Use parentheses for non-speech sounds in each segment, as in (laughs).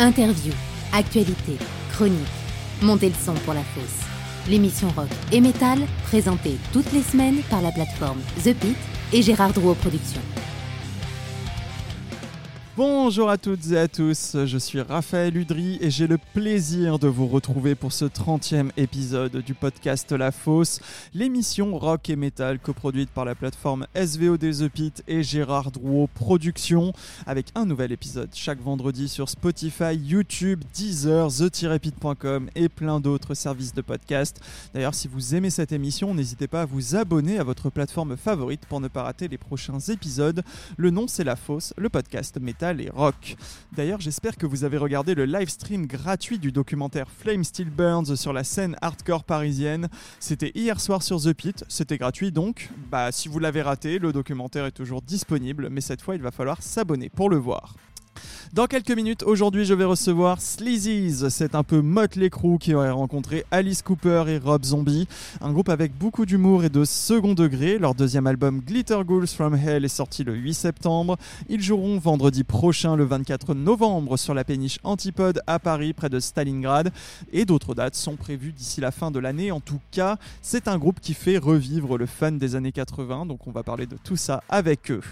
Interview, actualité, chronique. Montez le son pour la fosse. L'émission rock et métal, présentée toutes les semaines par la plateforme The Pit et Gérard Drouot Productions. Bonjour à toutes et à tous, je suis Raphaël Udry et j'ai le plaisir de vous retrouver pour ce 30e épisode du podcast La Fosse, l'émission rock et metal coproduite par la plateforme SVOD The Pit et Gérard Drouot Productions, avec un nouvel épisode chaque vendredi sur Spotify, YouTube, Deezer, the-pit.com et plein d'autres services de podcast. D'ailleurs, si vous aimez cette émission, n'hésitez pas à vous abonner à votre plateforme favorite pour ne pas rater les prochains épisodes. Le nom c'est La Fosse, le podcast métal et rock. D'ailleurs, j'espère que vous avez regardé le live stream gratuit du documentaire Flame Still Burns sur la scène hardcore parisienne. C'était hier soir sur The Pit, c'était gratuit donc. Bah, si vous l'avez raté, le documentaire est toujours disponible, mais cette fois, il va falloir s'abonner pour le voir. Dans quelques minutes, aujourd'hui, je vais recevoir Sleazy's. C'est un peu Motley Crue qui aurait rencontré Alice Cooper et Rob Zombie. Un groupe avec beaucoup d'humour et de second degré. Leur deuxième album Glitter Ghouls from Hell est sorti le 8 septembre. Ils joueront vendredi prochain, le 24 novembre, sur la péniche Antipode à Paris, près de Stalingrad. Et d'autres dates sont prévues d'ici la fin de l'année. En tout cas, c'est un groupe qui fait revivre le fun des années 80. Donc on va parler de tout ça avec eux.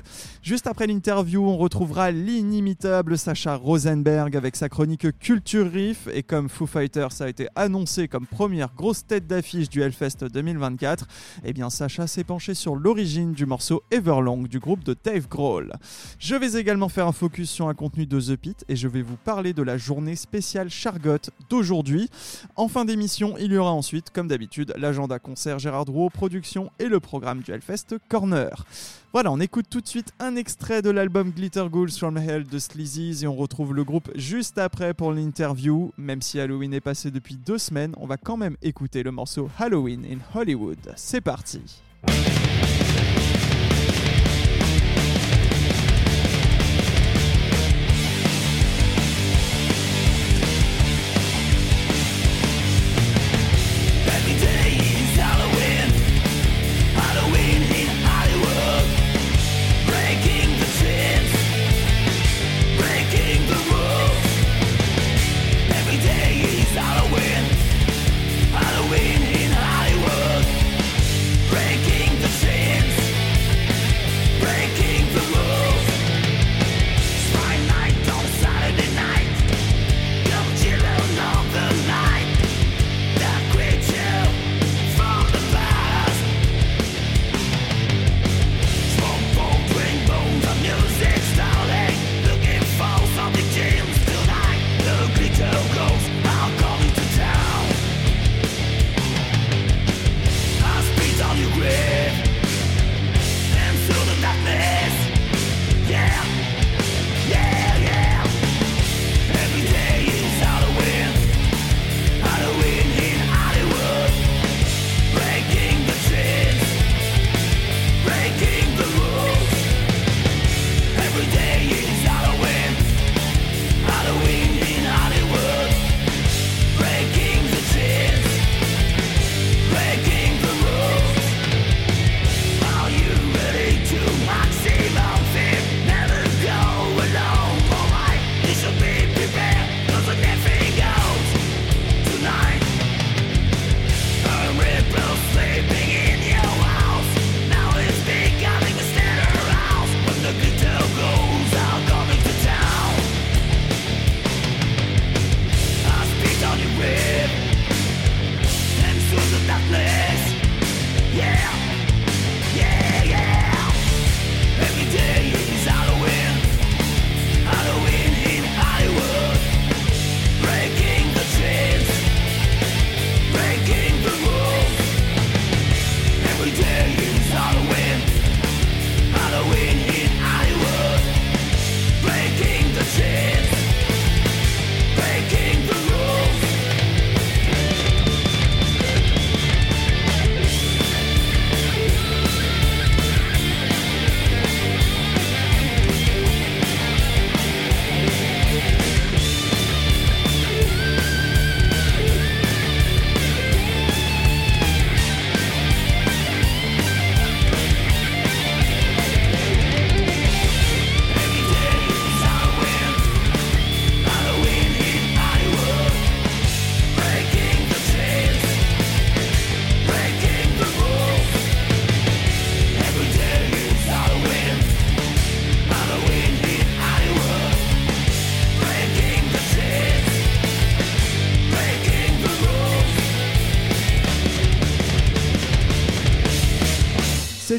Juste après l'interview, on retrouvera l'inimitable Sacha Rosenberg avec sa chronique Culture Riff et comme Foo Fighters a été annoncé comme première grosse tête d'affiche du Hellfest 2024, eh bien Sacha s'est penché sur l'origine du morceau Everlong du groupe de Dave Grohl. Je vais également faire un focus sur un contenu de The Pit et je vais vous parler de la journée spéciale Chargot d'aujourd'hui. En fin d'émission, il y aura ensuite, comme d'habitude, l'agenda concert Gérard Drouot Production et le programme du Hellfest Corner. Voilà, on écoute tout de suite un extrait de l'album Glitter Ghouls from Hell de Sleazy's et on retrouve le groupe juste après pour l'interview. Même si Halloween est passé depuis deux semaines, on va quand même écouter le morceau Halloween in Hollywood. C'est parti.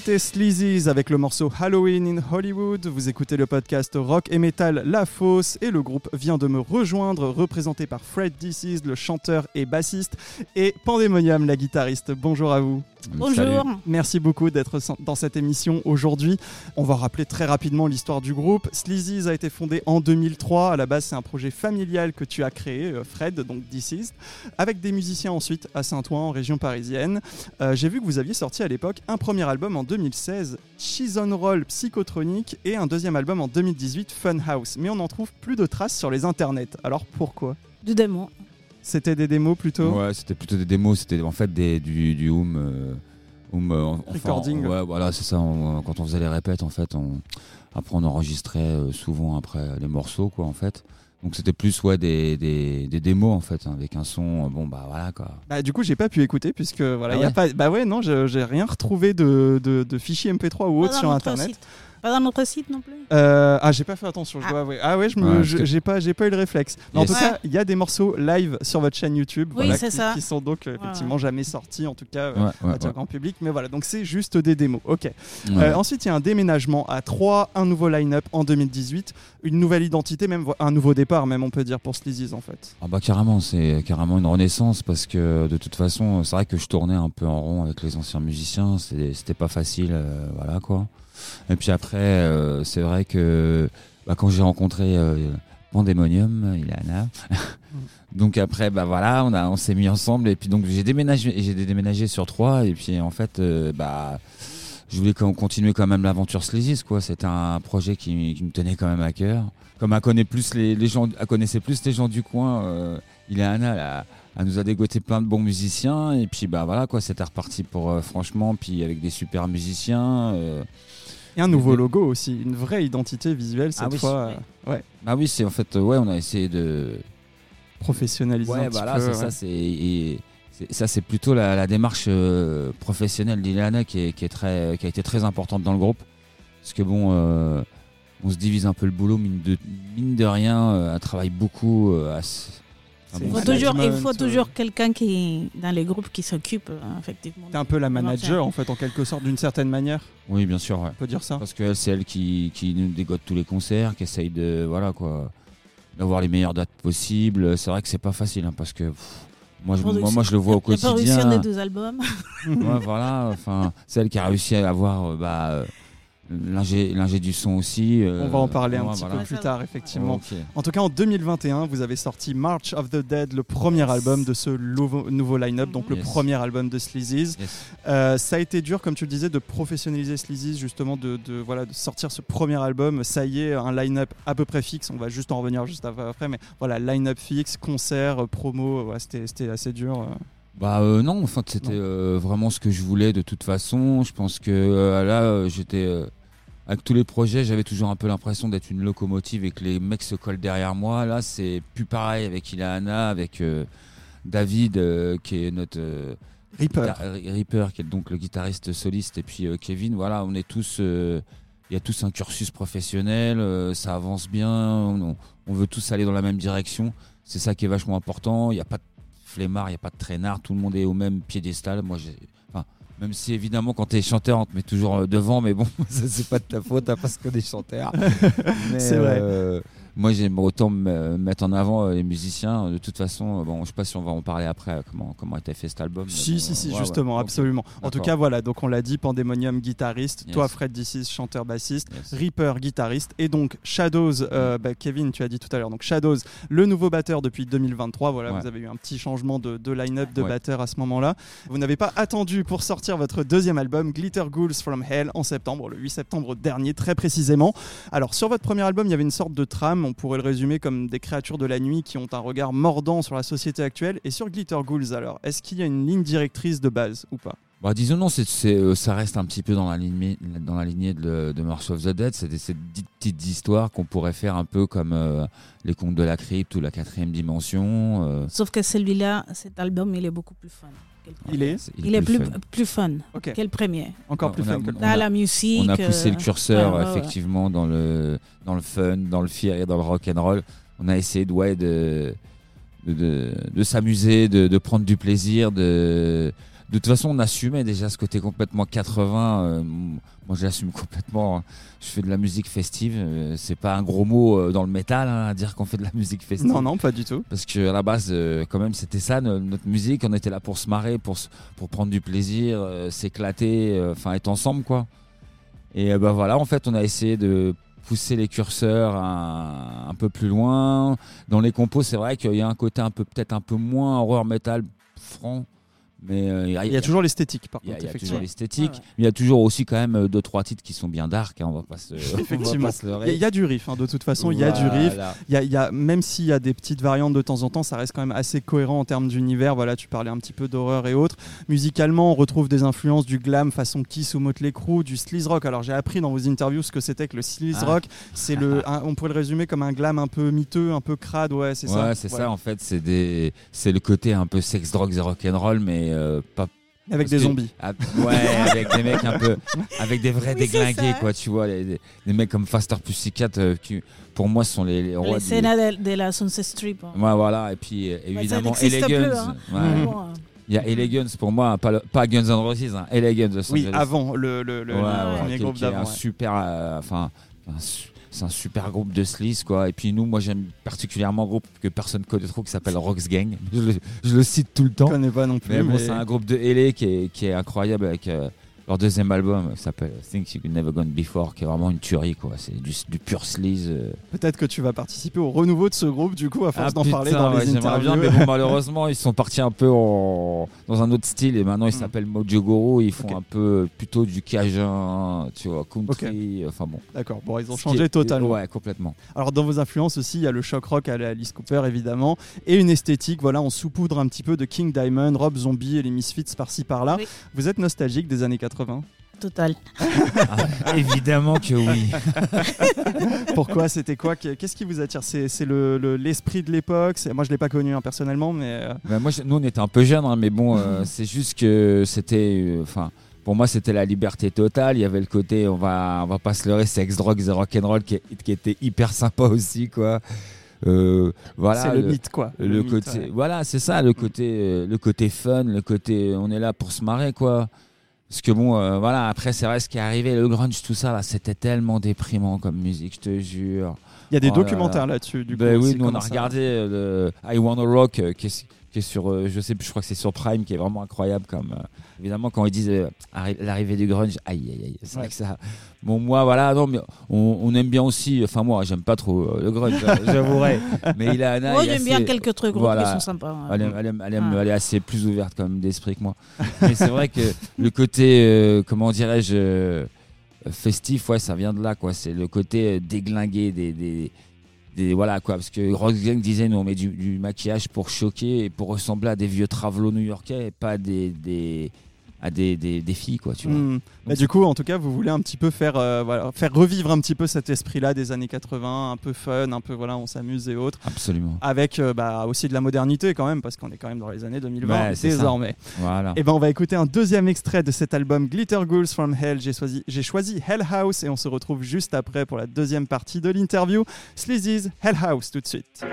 C'était Sleazy's avec le morceau Halloween in Hollywood. Vous écoutez le podcast Rock et Metal La Fosse et le groupe vient de me rejoindre, représenté par Fred DC's, le chanteur et bassiste, et Pandemonium, la guitariste. Bonjour à vous. Bonjour. Merci beaucoup d'être dans cette émission aujourd'hui. On va rappeler très rapidement l'histoire du groupe. Sleazy's a été fondé en 2003. À la base, c'est un projet familial que tu as créé, euh, Fred, donc DC's, avec des musiciens ensuite à Saint-Ouen, en région parisienne. Euh, J'ai vu que vous aviez sorti à l'époque un premier album en 2016, Cheese on Roll Psychotronic, et un deuxième album en 2018, Fun House. Mais on n'en trouve plus de traces sur les internets. Alors pourquoi? Du démon. C'était des démos plutôt Ouais, c'était plutôt des démos, c'était en fait des, du, du home, euh, home, euh, enfin, Recording. ouais, voilà, c'est ça. on- quand on faisait les répètes, en fait, on, après on enregistrait euh, souvent après les morceaux, quoi, en fait. Donc c'était plus ouais des, des, des démos en fait, hein, avec un son. euh, Bon bah voilà quoi. Bah, du coup, j'ai pas pu écouter puisque voilà, Ah il y a ouais pas. Bah ouais, non, je- j'ai rien retrouvé de, de, de fichiers MP3 ou autre Pas sur internet. Pas dans notre site non plus. Euh, ah, j'ai pas fait attention, je Ah. dois avouer. Ah ouais, je me, j'ai pas, j'ai pas eu le réflexe. Mais En Yes. tout Ouais. cas, il y a des morceaux live sur votre chaîne YouTube, Oui, voilà, c'est qui, ça. qui sont donc euh, effectivement jamais sortis, en tout cas. euh, Ouais, va ouais, grand public, mais voilà, donc c'est juste des démos. Ok. Ouais. Euh, ensuite, il y a un déménagement à 3, un nouveau line-up en 2018, une nouvelle identité, même un nouveau départ, même on peut dire pour Sleazy's en fait. Ah bah carrément, c'est carrément une renaissance parce que de toute façon, c'est vrai que je tournais un peu en rond avec les anciens musiciens, c'était pas facile, euh, voilà quoi. Et puis après, euh, c'est vrai que bah, quand j'ai rencontré euh, Pandemonium, Ilana, (laughs) donc après bah voilà, on a on s'est mis ensemble et puis donc j'ai déménagé, j'ai déménagé sur trois et puis en fait euh, bah je voulais qu'on continuer quand même l'aventure Sleazy's quoi. C'était un projet qui, qui me tenait quand même à cœur. Comme elle connaît plus les, les gens, elle connaissait plus les gens du coin. Euh, Ileana, elle, a- elle nous a dégoté plein de bons musiciens et puis bah voilà quoi, c'était reparti pour euh, franchement puis avec des super musiciens. euh. Et un nouveau logo aussi, une vraie identité visuelle cette Ah oui, fois, ouais, Bah oui, c'est en fait ouais, on a essayé de professionnalisée un Ouais, petit voilà, peu, c'est ouais. ça. C'est et c'est- ça, c'est plutôt la, la démarche euh, professionnelle d'Ileana qui est, qui est très, qui a été très importante dans le groupe. Parce que bon, euh, on se divise un peu le boulot, mine de, mine de rien, euh, elle travaille beaucoup. euh, à Il faut toujours, il faut toujours quelqu'un qui, dans les groupes qui s'occupe, effectivement. T'es un peu la manager en fait, en quelque sorte, d'une certaine manière, Oui, bien sûr. ouais. on peut dire ça. Parce qu'elle, c'est elle qui, qui nous dégote tous les concerts, qui essaye de, voilà quoi, d'avoir les meilleures dates possibles. C'est vrai que c'est pas facile, hein, parce que pff, moi, je, moi, moi, je le vois au (laughs) quotidien. des deux albums. Ouais, voilà, enfin, c'est elle qui a réussi à avoir euh, bah, euh, l'ingé du son aussi. euh, On va en parler un petit voilà. peu plus tard, effectivement. En tout cas, en 2021, vous avez sorti March of the Dead, le premier album de ce nouveau, line-up, donc le premier album de Sleazy's. Yes. Euh, ça a été dur, comme tu le disais, de professionnaliser Sleazy's, justement, de, de, voilà, de sortir ce premier album. Ça y est, un line-up à peu près fixe. On va juste en revenir juste après, mais voilà, line-up fixe, concert, euh, promo, ouais, c'était c'était assez dur. Bah euh, non, enfin c'était euh, vraiment ce que je voulais de toute façon. Je pense que euh, là, euh, j'étais avec tous les projets, j'avais toujours un peu l'impression d'être une locomotive et que les mecs se collent derrière moi. Là, c'est plus pareil avec Ilana, avec David qui est notre Reaper. Reaper, qui est donc le guitariste soliste, et puis Kevin. Voilà, on est tous, il y a tous un cursus professionnel, ça avance bien, on, on veut tous aller dans la même direction. C'est ça qui est vachement important. Il n'y a pas de flemmard, il n'y a pas de traînard, tout le monde est au même piédestal. Moi, j'ai, enfin, même si évidemment quand t'es chanteur, on te met toujours euh, devant, mais bon, (laughs) ça c'est pas de ta faute, hein, parce qu'on est chanteur. (laughs) Mais, C'est vrai. euh, moi, j'aime autant me mettre en avant euh, les musiciens. De toute façon, euh, bon, je sais pas si on va en parler après, euh, comment comment a été fait cet album. Si, bon, si, si, ouais, justement, absolument. En tout cas, voilà, donc on l'a dit, Pandemonium, guitariste, Yes. toi, Fred DC's, chanteur bassiste, Yes. Reaper, guitariste, et donc Shadows, euh, bah, Kevin, tu as dit tout à l'heure, donc Shadows, le nouveau batteur depuis 2023. Voilà, Ouais. vous avez eu un petit changement de, de line-up de batteur à ce moment-là. Vous n'avez pas attendu pour sortir votre deuxième album, Glitter Ghouls from Hell, en septembre, le 8 septembre dernier, très précisément. Alors, sur votre premier album, il y avait une sorte de trame, on pourrait le résumer comme des créatures de la nuit qui ont un regard mordant sur la société actuelle. Et sur Glitter Ghouls, alors, est-ce qu'il y a une ligne directrice de base ou pas? Bah, disons non, c'est, c'est, euh, ça reste un petit peu dans la lignée, dans la lignée de, de March of the Dead. C'est des, ces petites- petites histoires qu'on pourrait faire un peu comme euh, les contes de la crypte ou la quatrième dimension. euh, Sauf que celui-là, cet album, il est beaucoup plus fun. Il est Il est plus, fun. plus fun que le premier? encore plus on a- fun que le On Dans a- la musique. On a poussé le euh, curseur ouais, ouais, ouais. effectivement dans le dans le fun, dans le fear et dans le rock and roll. On a essayé de ouais, de de, de, de s'amuser, de, de prendre du plaisir, de de toute façon, on assumait déjà ce côté complètement 80. euh, moi, j'assume complètement. hein. Je fais de la musique festive. euh, c'est pas un gros mot euh, dans le métal hein, à dire qu'on fait de la musique festive. Non, non, pas du tout. Parce que à la base, euh, quand même, c'était ça no- notre musique. On était là pour se marrer, pour, prendre du plaisir, s'éclater, enfin être ensemble, quoi. Et euh, bah voilà, en fait, on a essayé de pousser les curseurs un, un peu plus loin. Dans les compos, c'est vrai qu'il y a un côté un peu peut-être un peu moins horreur metal franc, mais euh, Il y a toujours l'esthétique, par il y a, contre, il y a toujours l'esthétique. Ouais, ouais. mais Il y a toujours aussi quand même euh, deux trois titres qui sont bien dark. hein, on va pas se, (laughs) Effectivement. Il y, a- y du riff, hein, de toute façon, il y a du riff. Il y a, il y a- même s'il y a des petites variantes de temps en temps, ça reste quand même assez cohérent en termes d'univers. Voilà, tu parlais un petit peu d'horreur et autres. Musicalement, on retrouve des influences du glam façon Kiss ou Motley Crue, du sleaze rock. Alors j'ai appris dans vos interviews ce que c'était que le sleaze Ah. rock. C'est le, (laughs) un- on pourrait le résumer comme un glam un peu miteux, un peu crade. Ouais, c'est ça. Ouais, c'est Ouais. ça en fait. C'est des, c'est le côté un peu sex, drogues et rock'n'roll, mais euh, pas. Avec Parce des que- zombies. ah, ouais, avec des mecs un peu, avec des vrais Oui, déglingués quoi. Tu vois, les, des- des mecs comme Faster Pussycat euh, qui, pour moi, sont les, les rois. Les de, de la Sunset Strip. hein. Ouais, voilà. Et puis euh, évidemment, plus, Elegance. hein. Ouais. Mhm. Hein. Il y a Elegance pour moi, pas, le- pas Guns N' Roses, hein, Elegance. Oui, avant le, le, le- Ouais, le ouais, premier qui- groupe d'avant. un ouais. super, euh, enfin, su- c'est un super groupe de sleaze quoi. Et puis nous, moi j'aime particulièrement un groupe que personne connaît trop qui s'appelle Rox Gang. Je le, je le cite tout le Je temps. connais pas non plus. Mais bon, mais- c'est un groupe de LA qui est, qui est incroyable avec euh, leur deuxième album s'appelle Things You Never Gone Before, qui est vraiment une tuerie quoi. C'est du, du pur sleaze. euh. Peut-être que tu vas participer au renouveau de ce groupe, du coup, à force Ah, d'en parler dans ouais, les interviews. bien, mais bon, (laughs) malheureusement, ils sont partis un peu en- dans un autre style et maintenant ils Mm. s'appellent Mojo Goro. Ils font un peu plutôt du cajun, tu vois, country. Enfin bon. D'accord, bon, ils ont changé est- totalement. Ouais, complètement. Alors dans vos influences aussi, il y a le shock rock à la Alice Cooper évidemment, et une esthétique, voilà, on saupoudre un petit peu de King Diamond, Rob Zombie et les Misfits par-ci par-là. Oui. Vous êtes nostalgique des années 80 Total. Ah, évidemment que oui. (laughs) Pourquoi C'était quoi Qu'est-ce qui vous attire? C'est c'est le- le- l'esprit de l'époque? Moi je l'ai pas connu hein, personnellement, mais Bah, moi, je- nous, on était un peu jeunes, hein, mais bon, euh, (laughs) c'est juste que c'était. euh, Enfin. pour moi, c'était la liberté totale. Il y avait le côté, on va, on va pas se leurrer, sex, drogue, et rock'n'roll qui, qui était hyper sympa aussi, quoi. Euh, voilà. c'est le, mythe quoi. le, mythe, côté ouais. voilà c'est ça le côté euh, le côté fun le côté on est là pour se marrer quoi parce que bon euh, voilà après c'est vrai ce qui est arrivé le grunge tout ça là c'était tellement déprimant comme musique je te jure Il y a des Oh documentaires là-dessus du coup. ben aussi, oui nous on a regardé euh, le I Wanna Rock euh, qui est, qui est sur euh, je sais plus je crois que c'est sur Prime qui est vraiment incroyable comme euh, évidemment quand ils disent euh, arri- l'arrivée du grunge aïe aïe aïe c'est vrai que ça bon moi voilà non mais on, on aime bien aussi enfin moi j'aime pas trop euh, le grunge (laughs) j'avouerai mais il a Anna Moi, j'aime bien quelques trucs voilà. qui sont sympas. ouais. elle, aime- elle aime- elle aime- Ah. elle est assez plus ouverte quand même d'esprit que moi. (laughs) Mais c'est vrai que le côté, euh, comment dirais-je, euh, festif, ouais, ça vient de là, quoi. C'est le côté déglingué des, des, voilà, quoi. Parce que Roxanne disait, nous, on met du, du maquillage pour choquer et pour ressembler à des vieux travelots new-yorkais et pas des, à des, des, des filles, quoi, tu vois. Bah, du coup, en tout cas, vous voulez un petit peu faire, euh, voilà, faire revivre un petit peu cet esprit-là des années 80, un peu fun, un peu voilà, on s'amuse et autres, Absolument. avec euh, bah, aussi de la modernité quand même, parce qu'on est quand même dans les années 2020 Ouais, c'est ça. désormais. Voilà. Et ben on va écouter un deuxième extrait de cet album Glitter Ghouls from Hell. J'ai choisi, j'ai choisi Hell House et on se retrouve juste après pour la deuxième partie de l'interview. Sleazy's Hell House tout de suite.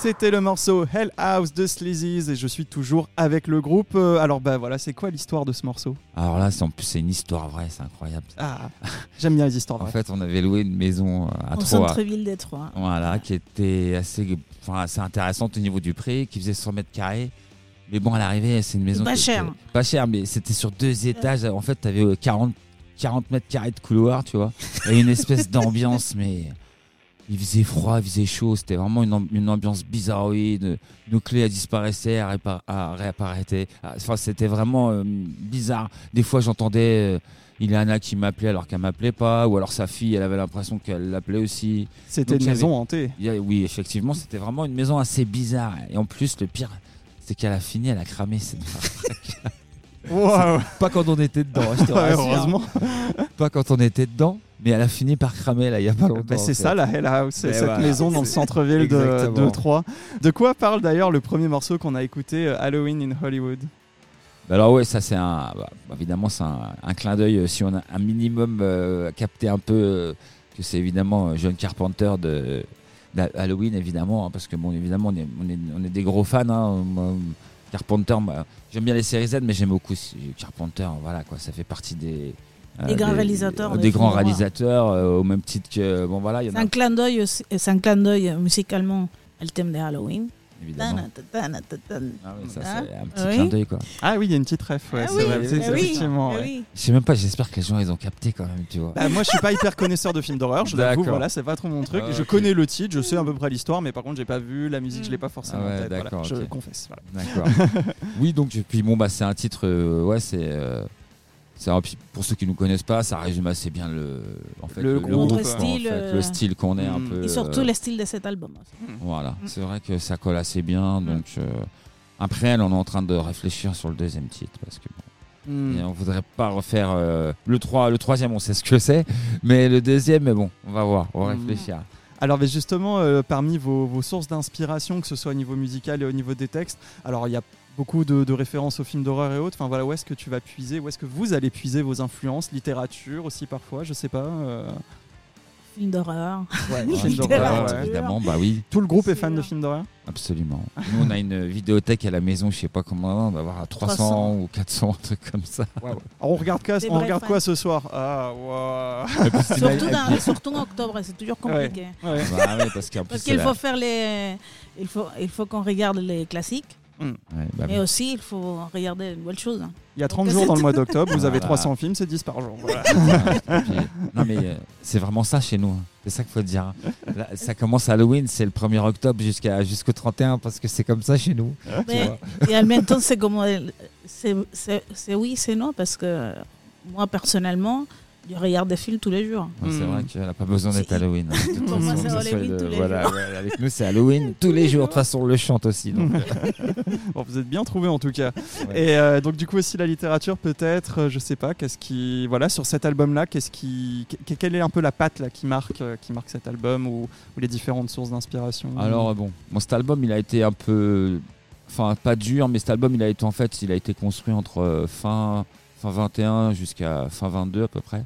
C'était le morceau Hell House de Sleazy's et je suis toujours avec le groupe. Euh, alors bah voilà, c'est quoi l'histoire de ce morceau? Alors là, c'est en plus c'est une histoire vraie, c'est incroyable. Ah, j'aime bien les histoires. En vraies. fait, on avait loué une maison euh, à Au Troyes. centre-ville d'Étroit. Voilà, qui était assez, enfin, assez intéressante au niveau du prix, qui faisait 100 mètres carrés. Mais bon, à l'arrivée, c'est une maison. Pas cher. Pas cher, mais c'était sur deux étages. En fait, tu avais 40, 40 mètres carrés de couloir, tu vois. Et une espèce d'ambiance, mais il faisait froid, il faisait chaud. C'était vraiment une, am- une ambiance bizarroïde. Nos clés elles disparaissaient, elles réapparaissaient. Ah, Enfin, c'était vraiment euh, bizarre. Des fois, j'entendais. euh, Ileana qui m'appelait alors qu'elle m'appelait pas, ou alors sa fille, elle avait l'impression qu'elle l'appelait aussi. C'était une maison hantée. A- oui, effectivement, c'était vraiment une maison assez bizarre. Et en plus, le pire, c'est qu'elle a fini, elle a cramé cette (laughs) Wow. Pas quand on était dedans, je te (laughs) Ouais, rassure. heureusement. Pas quand on était dedans, mais elle a fini par cramer là, il y a pas longtemps. Bah, c'est ça la Hell House, Mais cette voilà. maison dans le (laughs) centre-ville de, de Troyes. De quoi parle d'ailleurs le premier morceau qu'on a écouté, euh, Halloween in Hollywood? Bah Alors ouais, ça c'est un, bah, évidemment c'est un, un clin d'œil euh, si on a un minimum euh, capté un peu euh, que c'est évidemment John Carpenter de d'Halloween évidemment, hein, parce que bon évidemment on est, on est, on est des gros fans. hein. Carpenter, moi, j'aime bien les séries Z, mais j'aime beaucoup Carpenter. Voilà quoi, ça fait partie des Des grands réalisateurs des, grands au même titre que bon voilà, C'est a un clin d'œil aussi- c'est un clin d'œil musicalement le thème de Halloween. Évidemment. Ah oui, ça Hein c'est un petit Oui. clin d'œil quoi. Ah oui, il y a une petite ref, ouais, Ah c'est oui, vrai, c'est- ah oui, effectivement. ah ouais. oui. Je sais même pas, j'espère que les gens ils ont capté quand même, tu vois. Bah, moi, je suis pas hyper connaisseur de films d'horreur, je l'avoue, D'accord. voilà, c'est pas trop mon truc. Ah, je ok. connais le titre, je sais à peu près l'histoire, mais par contre, j'ai pas vu la musique, je l'ai pas forcément Ah ouais, en tête. Voilà, d'accord, je ok. confesse. voilà. D'accord. (laughs) oui, donc et puis bon bah c'est un titre, euh, ouais c'est, euh, pour ceux qui nous connaissent pas, ça résume assez bien le, en fait, Le groupe, en fait, euh, le style qu'on est un Mm. peu. Et surtout euh, le style de cet album. aussi. Voilà, Mm. c'est vrai que ça colle assez bien, donc. euh, après, elle, on est en train de réfléchir sur le deuxième titre parce que bon, Hmm. et on voudrait pas refaire euh, le 3, le troisième, on sait ce que c'est, mais le deuxième, mais bon, on va voir, on va réfléchir. Alors, mais justement, euh, parmi vos, vos sources d'inspiration, que ce soit au niveau musical et au niveau des textes, alors il y a beaucoup de, de références aux films d'horreur et autres. Enfin voilà, où est-ce que tu vas puiser, où est-ce que vous allez puiser vos influences, littérature aussi parfois, je sais pas. euh, Film d'horreur. Ouais, Oui, films d'horreur, ouais. évidemment, bah oui. Tout le groupe est fan de films d'horreur? Absolument. Nous, on a une vidéothèque à la maison, je sais pas comment, on va avoir 300, 300. ou 400, un truc comme ça. Alors, on regarde quoi, on regarde quoi ce soir? Ah, waouh Surtout, dans- surtout en octobre, c'est toujours compliqué. Ouais. Bah ouais, parce qu'il faut faire les. Il faut, il faut qu'on regarde les classiques, Ouais, bah oui. aussi il faut regarder de nouvelles choses. Il y a 30 Donc, (laughs) jours dans le mois d'octobre, vous avez Voilà. 300 films, c'est 10 par jour. Voilà. (laughs) Ouais, puis- non mais euh, c'est vraiment ça chez nous. hein. C'est ça qu'il faut dire. Là, ça commence à Halloween, c'est le 1er octobre jusqu'à jusqu'au 31 parce que c'est comme ça chez nous. Mais-. Et en même temps, c'est comme. C'est c'est- c'est oui, c'est non, parce que moi, personnellement, je regarde des films tous les jours. Ouais, C'est Mm. vrai qu'elle n'a pas besoin d'être Halloween. hein. De (laughs) toute Pour moi, façon, c'est que ce soit Halloween le- tous les voilà, jours. ouais, avec nous, c'est Halloween (laughs) tous les jours. De toute façon, on le chante aussi. donc, (laughs) Bon, vous êtes bien trouvé en tout cas. Ouais. Et euh, donc du coup aussi la littérature peut-être, euh, je sais pas, qu'est-ce qui, voilà, sur cet album-là, qu'est-ce qui, que- quelle est un peu la patte là qui marque, euh, qui marque cet album ou, ou les différentes sources d'inspiration? Alors euh, bon, bon, cet album, il a été un peu, enfin pas dur, mais cet album, il a été en fait, il a été construit entre euh, fin fin 21 jusqu'à fin 22 à peu près.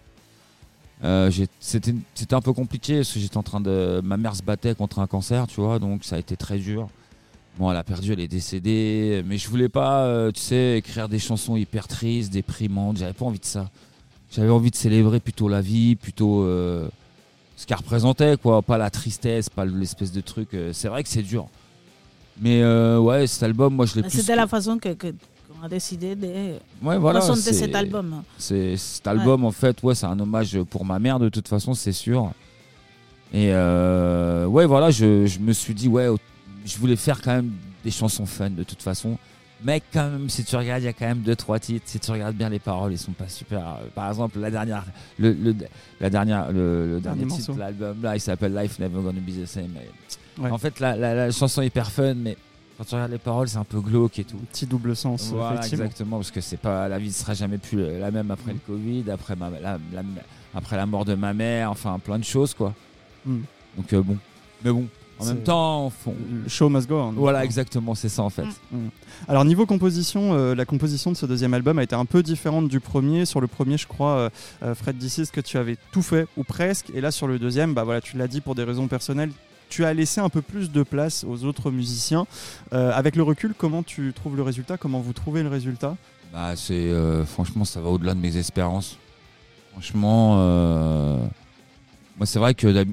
Euh, C'était un peu compliqué parce que j'étais en train de, ma mère se battait contre un cancer, tu vois, donc ça a été très dur. Bon, elle a perdu, elle est décédée, mais je voulais pas, euh, tu sais, écrire des chansons hyper tristes, déprimantes. J'avais pas envie de ça. J'avais envie de célébrer plutôt la vie, plutôt euh, ce qu'elle représentait, quoi. Pas la tristesse, pas l'espèce de truc. euh, c'est vrai que c'est dur. Mais ouais, cet album, moi je l'ai Mais plus. C'était la façon que a décidé de Ouais, voilà. présenter cet album. c'est cet album en fait, ouais, c'est un hommage pour ma mère de toute façon, c'est sûr. Et euh, ouais, voilà, je, je me suis dit ouais, je voulais faire quand même des chansons fun de toute façon. Mais quand même, si tu regardes, il y a quand même deux trois titres. Si tu regardes bien les paroles, ils sont pas super. Par exemple, la dernière, le, le- la dernière, le, le dernier, Dernier titre de l'album là, il s'appelle Life Never Gonna Be the Same. Ouais. En fait, la, la- la chanson est hyper fun, mais quand tu regardes les paroles, c'est un peu glauque et tout. Petit double sens, Voilà, effectivement. exactement, parce que c'est pas la vie ne sera jamais plus la même après le Covid, après ma, la, la- après la mort de ma mère, enfin plein de choses quoi. Mm. Donc euh, bon, mais bon, en même temps, fond- Le show must go voilà exactement, c'est ça en fait. Mm. Alors niveau composition, euh, la composition de ce deuxième album a été un peu différente du premier. Sur le premier, je crois, euh, euh, Fred Dissis, que tu avais tout fait ou presque, et là sur le deuxième, bah voilà, tu l'as dit pour des raisons personnelles, tu as laissé un peu plus de place aux autres musiciens. Euh, avec le recul, comment tu trouves le résultat? Comment vous trouvez le résultat? Bah, c'est euh, franchement, ça va au-delà de mes espérances. Franchement, euh, moi, c'est vrai que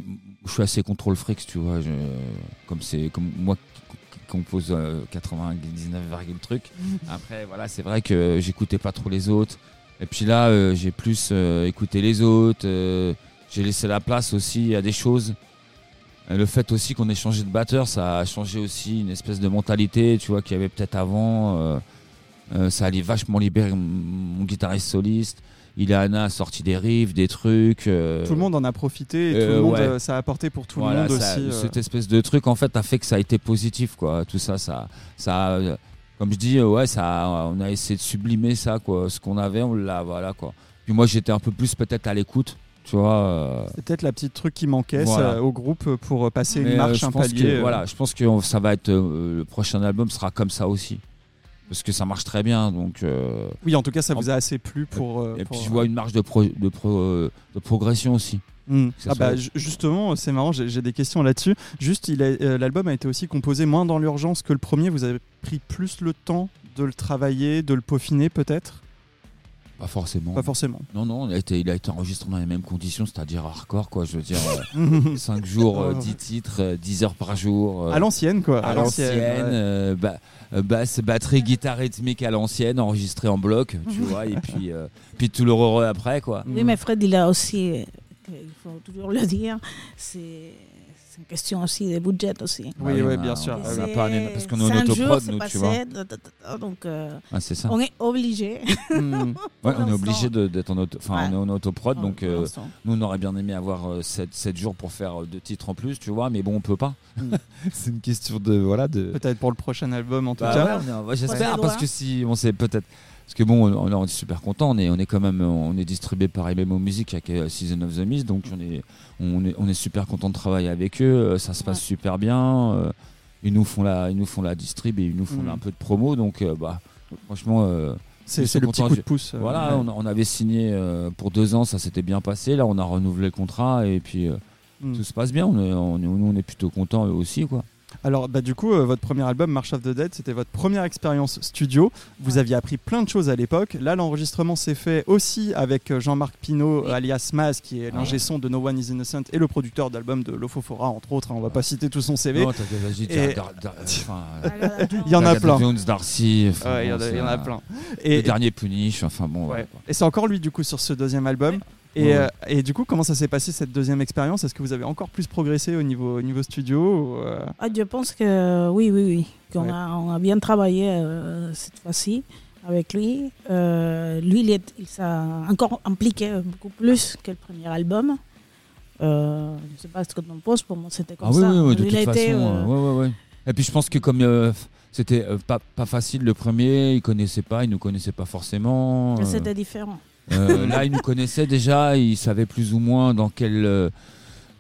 je suis assez contrôle fric, tu vois. je- comme c'est comme moi qui, compose euh, 99, truc. (laughs) Après, voilà, c'est vrai que j'écoutais pas trop les autres. Et puis là, j'ai plus écouté les autres. j'ai laissé la place aussi à des choses. Le fait aussi qu'on ait changé de batteur, ça a changé aussi une espèce de mentalité, tu vois, qu'il y avait peut-être avant. euh, euh, ça allait vachement libérer mon, guitariste soliste. Ileana a sorti des riffs, des trucs. euh, Tout le monde en a profité et tout le monde, ouais. ça a apporté pour tout voilà, le monde ça- aussi. Cette espèce de truc, en fait, a fait que ça a été positif, quoi. Tout ça, ça, ça, comme je dis, ouais, ça, on a essayé de sublimer ça, quoi. Ce qu'on avait, on l'a, voilà, quoi. Puis moi, j'étais un peu plus peut-être à l'écoute, tu vois. euh, C'est peut-être la petite truc qui manquait Voilà. ça, au groupe pour euh, passer mais, une euh, marche, un palier. que, euh. voilà, je pense que on- ça va être euh, le prochain album sera comme ça aussi, parce que ça marche très bien, donc. euh, Oui, en tout cas, ça vous a assez plu pour. euh, et pour- puis je vois une marge de, pro- de, pro- euh, de progression aussi. Hmm. Ah bah, justement, c'est marrant, j'ai des questions là-dessus. Juste, a- euh, l'album a été aussi composé moins dans l'urgence que le premier. Vous avez pris plus le temps de le travailler, de le peaufiner peut-être? Pas forcément. Pas forcément. Non, non, il a, été, il a été enregistré dans les mêmes conditions, c'est-à-dire hardcore, quoi. Je veux dire, (laughs) 5 jours, euh, Oh. 10 titres, euh, 10 heures par jour. euh, à l'ancienne, quoi. à l'ancienne, ouais. euh, ba- euh, basse, batterie, guitare rythmique à l'ancienne, enregistré en bloc, tu vois, et puis, euh, puis tout le heureux après, quoi. Oui, mais Fred, il a aussi, euh, il faut toujours le dire, c'est une question aussi de budget aussi. Oui, oui, bien sûr. on a C'est pas un- parce qu'on est en autoprod, nous, passé, tu vois. Donc, euh, Ah, c'est ça. on est obligé. (laughs) Ouais, on est obligé d'être en auto, enfin, Ouais. on est en autoprod, donc euh, nous, on aurait bien aimé avoir 7, jours pour faire euh, deux titres en plus, tu vois, mais bon, on peut pas. Mm. (laughs) c'est une question de, voilà, de, Peut-être pour le prochain album, en tout Bah cas. J'espère parce que si on sait peut-être parce que bon on, on est super content on est on est quand même on est distribué par MMO Music avec euh, Season of the Mist donc on est on est on est super content de travailler avec eux euh, ça se passe Ouais. super bien euh, ils nous font la ils nous font la distrib et ils nous font Mm. un peu de promo donc bah franchement C'est le petit coup de pouce. voilà ouais. on, avait signé euh, pour deux ans ça s'était bien passé là on a renouvelé le contrat et puis euh, Hmm. tout se passe bien on est on est, nous, on est plutôt contents eux aussi quoi Alors, bah, du coup, euh, votre premier album, March of the Dead, c'était votre première expérience studio. Vous Ouais. aviez appris plein de choses à l'époque. Là, l'enregistrement s'est fait aussi avec euh, Jean-Marc Pinault, Oui. alias Maz, qui est Ah l'ingé son de No One is Innocent et le producteur d'album de Lofofora, entre autres. hein, on va pas citer tout son CV. non t'as vas-y Et- Dar- Dar- (laughs) euh, Voilà, Il y en a plein. Jones, Darcy enfin, Ouais, il y en bon, a- il y en c'est a un- plein. le Et, dernier Punish, enfin bon, Ouais. et c'est encore lui, du coup, sur ce deuxième album. Et, Ouais, euh, et du coup, comment ça s'est passé cette deuxième expérience? Est-ce que vous avez encore plus progressé au niveau, au niveau studio ou, euh, Ah, je pense que oui, oui, oui. Qu'on Ouais. a, on a bien travaillé euh, cette fois-ci avec lui. Euh, lui, il, est- il s'est encore impliqué beaucoup plus que le premier album. Euh, je ne sais pas ce que tu en penses, pour moi c'était comme Ah oui, ça. oui, oui, de il toute a façon. été, euh, ouais, ouais, ouais. Et puis je pense que comme euh, c'était pas, pas facile le premier, il connaissait pas, il nous connaissait pas forcément. C'était différent. Euh, là, il nous connaissait déjà, il savait plus ou moins dans quelle, euh,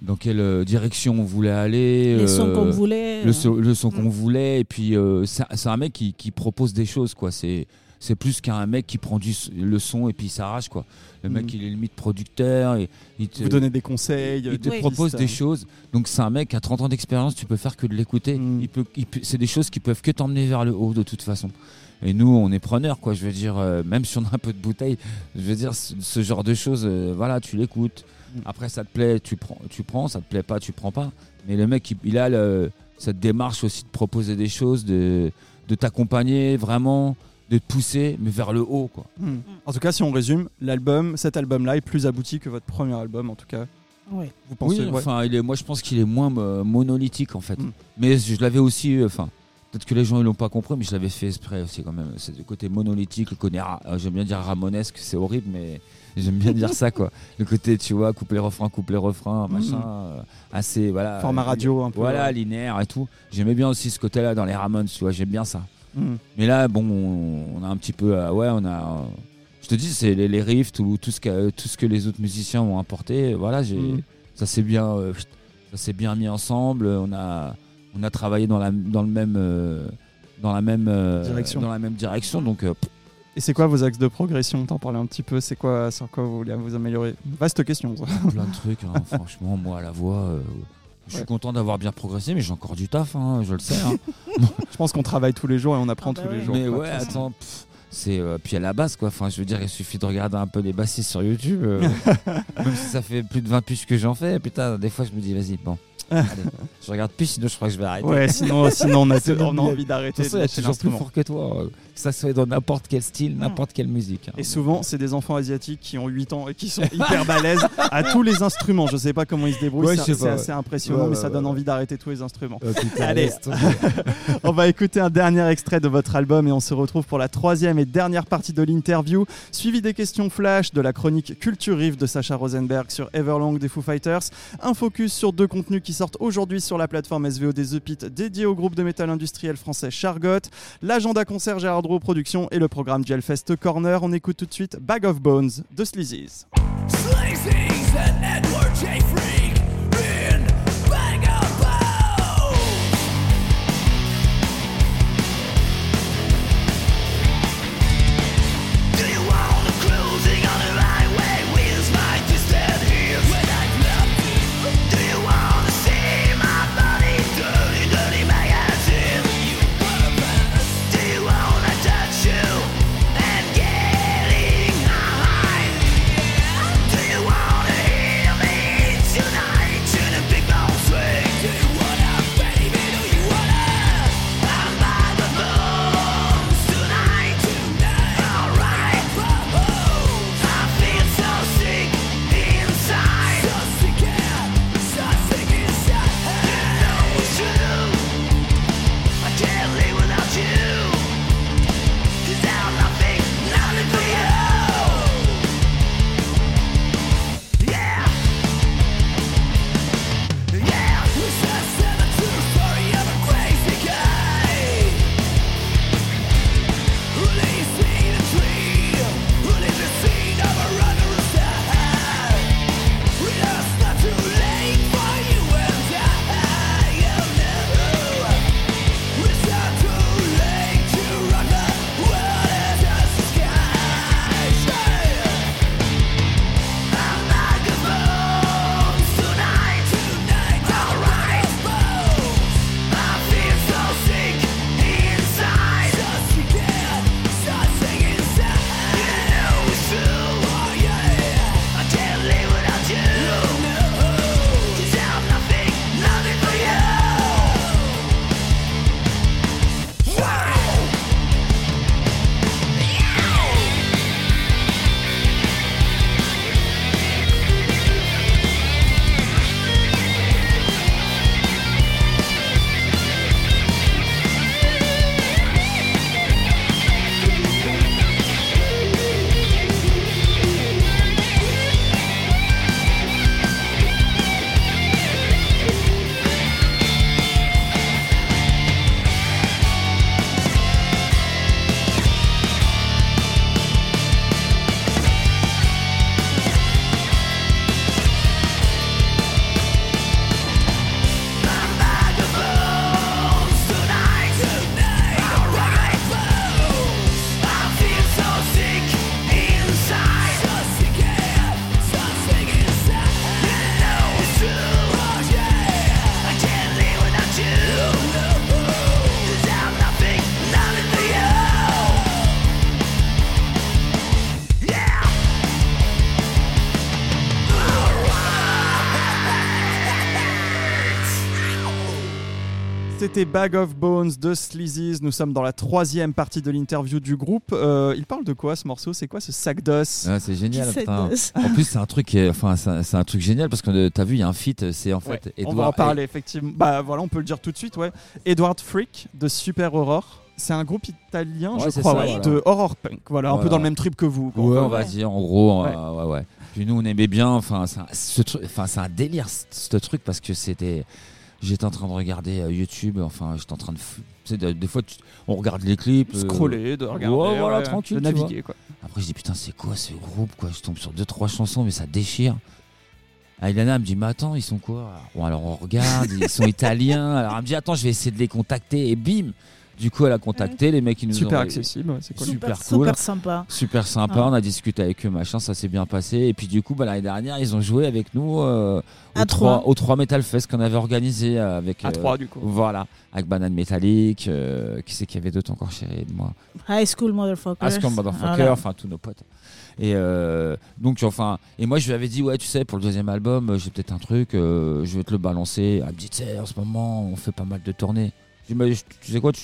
dans quelle euh, direction on voulait aller. Les sons euh, qu'on voulait. le, euh, son- le son Mm. qu'on voulait et puis euh, c'est un mec qui, qui propose des choses quoi c'est c'est plus qu'un mec qui prend du, le son et puis il s'arrache quoi le Mm. mec il est limite producteur et il te, vous donnez des conseils il te propose des choses donc c'est un mec a 30 ans d'expérience tu peux faire que de l'écouter Mm. il peut, il peut- c'est des choses qui peuvent que t'emmener vers le haut de toute façon et nous on est preneurs quoi je veux dire euh, même si on a un peu de bouteille je veux dire ce, ce genre de choses euh, voilà tu l'écoutes après ça te plaît tu prends tu prends ça te plaît pas tu prends pas mais le mec il, il a le- cette démarche aussi de proposer des choses de, de t'accompagner vraiment de te pousser mais vers le haut quoi Hmm. En tout cas, si on résume, l'album, cet album-là est plus abouti que votre premier album, en tout cas. ouais. Vous pensez oui ouais. enfin il est, moi je pense qu'il est moins monolithique en fait Mm. mais je l'avais aussi euh, enfin peut-être que les gens ils l'ont pas compris mais je l'avais fait exprès aussi quand même c'est le côté monolithique le côté ra- euh, j'aime bien dire ramonesque c'est horrible mais (laughs) j'aime bien dire ça quoi le côté tu vois couplet refrain couplet refrain machin euh, assez voilà Format radio un peu. voilà ouais. linéaire et tout j'aimais bien aussi ce côté là dans les Ramones tu vois j'aime bien ça Hmm. mais là, bon, on, on a un petit peu, euh, ouais, on a. euh, je te dis, c'est les, les riffs, tout, tout ce que tout ce que les autres musiciens ont apporté. Voilà, j'ai, Mhm. ça s'est bien, euh, ça s'est bien mis ensemble. On a, on a travaillé dans la, dans le même, euh, dans la même euh, Direction. dans la même direction. Donc, euh, Et c'est quoi vos axes de progression? T'en parlais un petit peu. C'est quoi, sur quoi vous voulez vous améliorer? Vaste question. ça. (laughs) plein de trucs. hein, franchement, moi, à la voix, euh, Je suis content d'avoir bien progressé, mais j'ai encore du taf, hein, je le sais. hein. (laughs) Je pense qu'on travaille tous les jours et on apprend Ah bah tous les jours. mais quoi, ouais, attends, pff, c'est euh, puis à la base quoi. Enfin, je veux dire, il suffit de regarder un peu les bassistes sur YouTube. euh, (laughs) même si ça fait plus de 20 puces que j'en fais, putain, des fois je me dis vas-y, bon. Allez, je regarde plus, sinon je crois que je vais arrêter. Ouais, sinon, sinon on a, (laughs) on a envie De d'arrêter de a lâcher toujours plus fort que toi, ça soit dans n'importe quel style, n'importe quelle musique. hein. Et souvent, c'est des enfants asiatiques qui ont 8 ans et qui sont (laughs) hyper balèzes à tous les instruments. Je sais pas comment ils se débrouillent, Ouais, c'est assez impressionnant, Ouais, mais ouais, ça donne ouais. envie d'arrêter tous les instruments. Euh, putain, Allez. (laughs) On va écouter un dernier extrait de votre album et on se retrouve pour la troisième et dernière partie de l'interview, suivi des questions flash, de la chronique Culture Riff de Sacha Rosenberg sur Everlong des Foo Fighters, un focus sur deux contenus qui sortent aujourd'hui sur la plateforme SVOD The Pit dédié au groupe de métal industriel français Chargot, l'agenda concert Gérard Drouot Productions et le programme Gelfest Corner. On écoute tout de suite Bag of Bones de Sleazy's. And Edward J. C'était Bag of Bones de Sleazy's. Nous sommes dans la troisième partie de l'interview du groupe. Euh, il parle de quoi ce morceau? C'est quoi ce sac d'os? Ah, c'est génial. En plus, c'est un truc, enfin, c'est un truc génial parce que euh, t'as vu, il y a un feat. C'est en fait Ouais. On va en parler effectivement. Bah voilà, on peut le dire tout de suite. Ouais. Edward Freak de Super Horror. C'est un groupe italien, Ouais, je crois, ça, ouais, voilà. de horror punk. Voilà, un peu dans le même trip que vous. Ouais, on va dire en gros, Ouais. euh, ouais, ouais. Puis nous, on aimait bien. Enfin, c'est un, ce truc- enfin, c'est un délire ce, ce truc parce que c'était. J'étais en train de regarder euh, YouTube. Enfin, j'étais en train de. f- Tu sais, des fois, tu- on regarde les clips. euh, Scroller, de regarder, ouais, voilà, ouais, tranquille, de naviguer. Quoi. Après, je dis putain, c'est quoi ce groupe quoi? Je tombe sur deux trois chansons, mais ça déchire. Ah, Ilana me dit mais attends, ils sont quoi? Bon, alors on regarde, ils sont (laughs) italiens. Alors elle me dit attends, je vais essayer de les contacter et bim. Du coup, elle a contacté les mecs qui nous Super ont accessible, ouais, c'est cool. Super super, cool. super sympa. Super sympa, Ah. on a discuté avec eux, machin, ça s'est bien passé. Et puis du coup, bah, l'année dernière, ils ont joué avec nous euh, À au, trois. 3, au 3 Metal Fest qu'on avait organisé euh, avec. À euh, 3 du coup. Voilà, avec Banane Métallique, euh, qui c'est qu'il y avait d'autres encore chérie de moi High School Motherfuckers. Ascom Motherfucker, Voilà. enfin tous nos potes. Et euh, donc, enfin, et moi je lui avais dit, ouais, tu sais, pour le deuxième album, euh, j'ai peut-être un truc, euh, je vais te le balancer. Elle me dit, tu sais, en ce moment, on fait pas mal de tournées. Je dis, mais je- tu sais quoi, tu,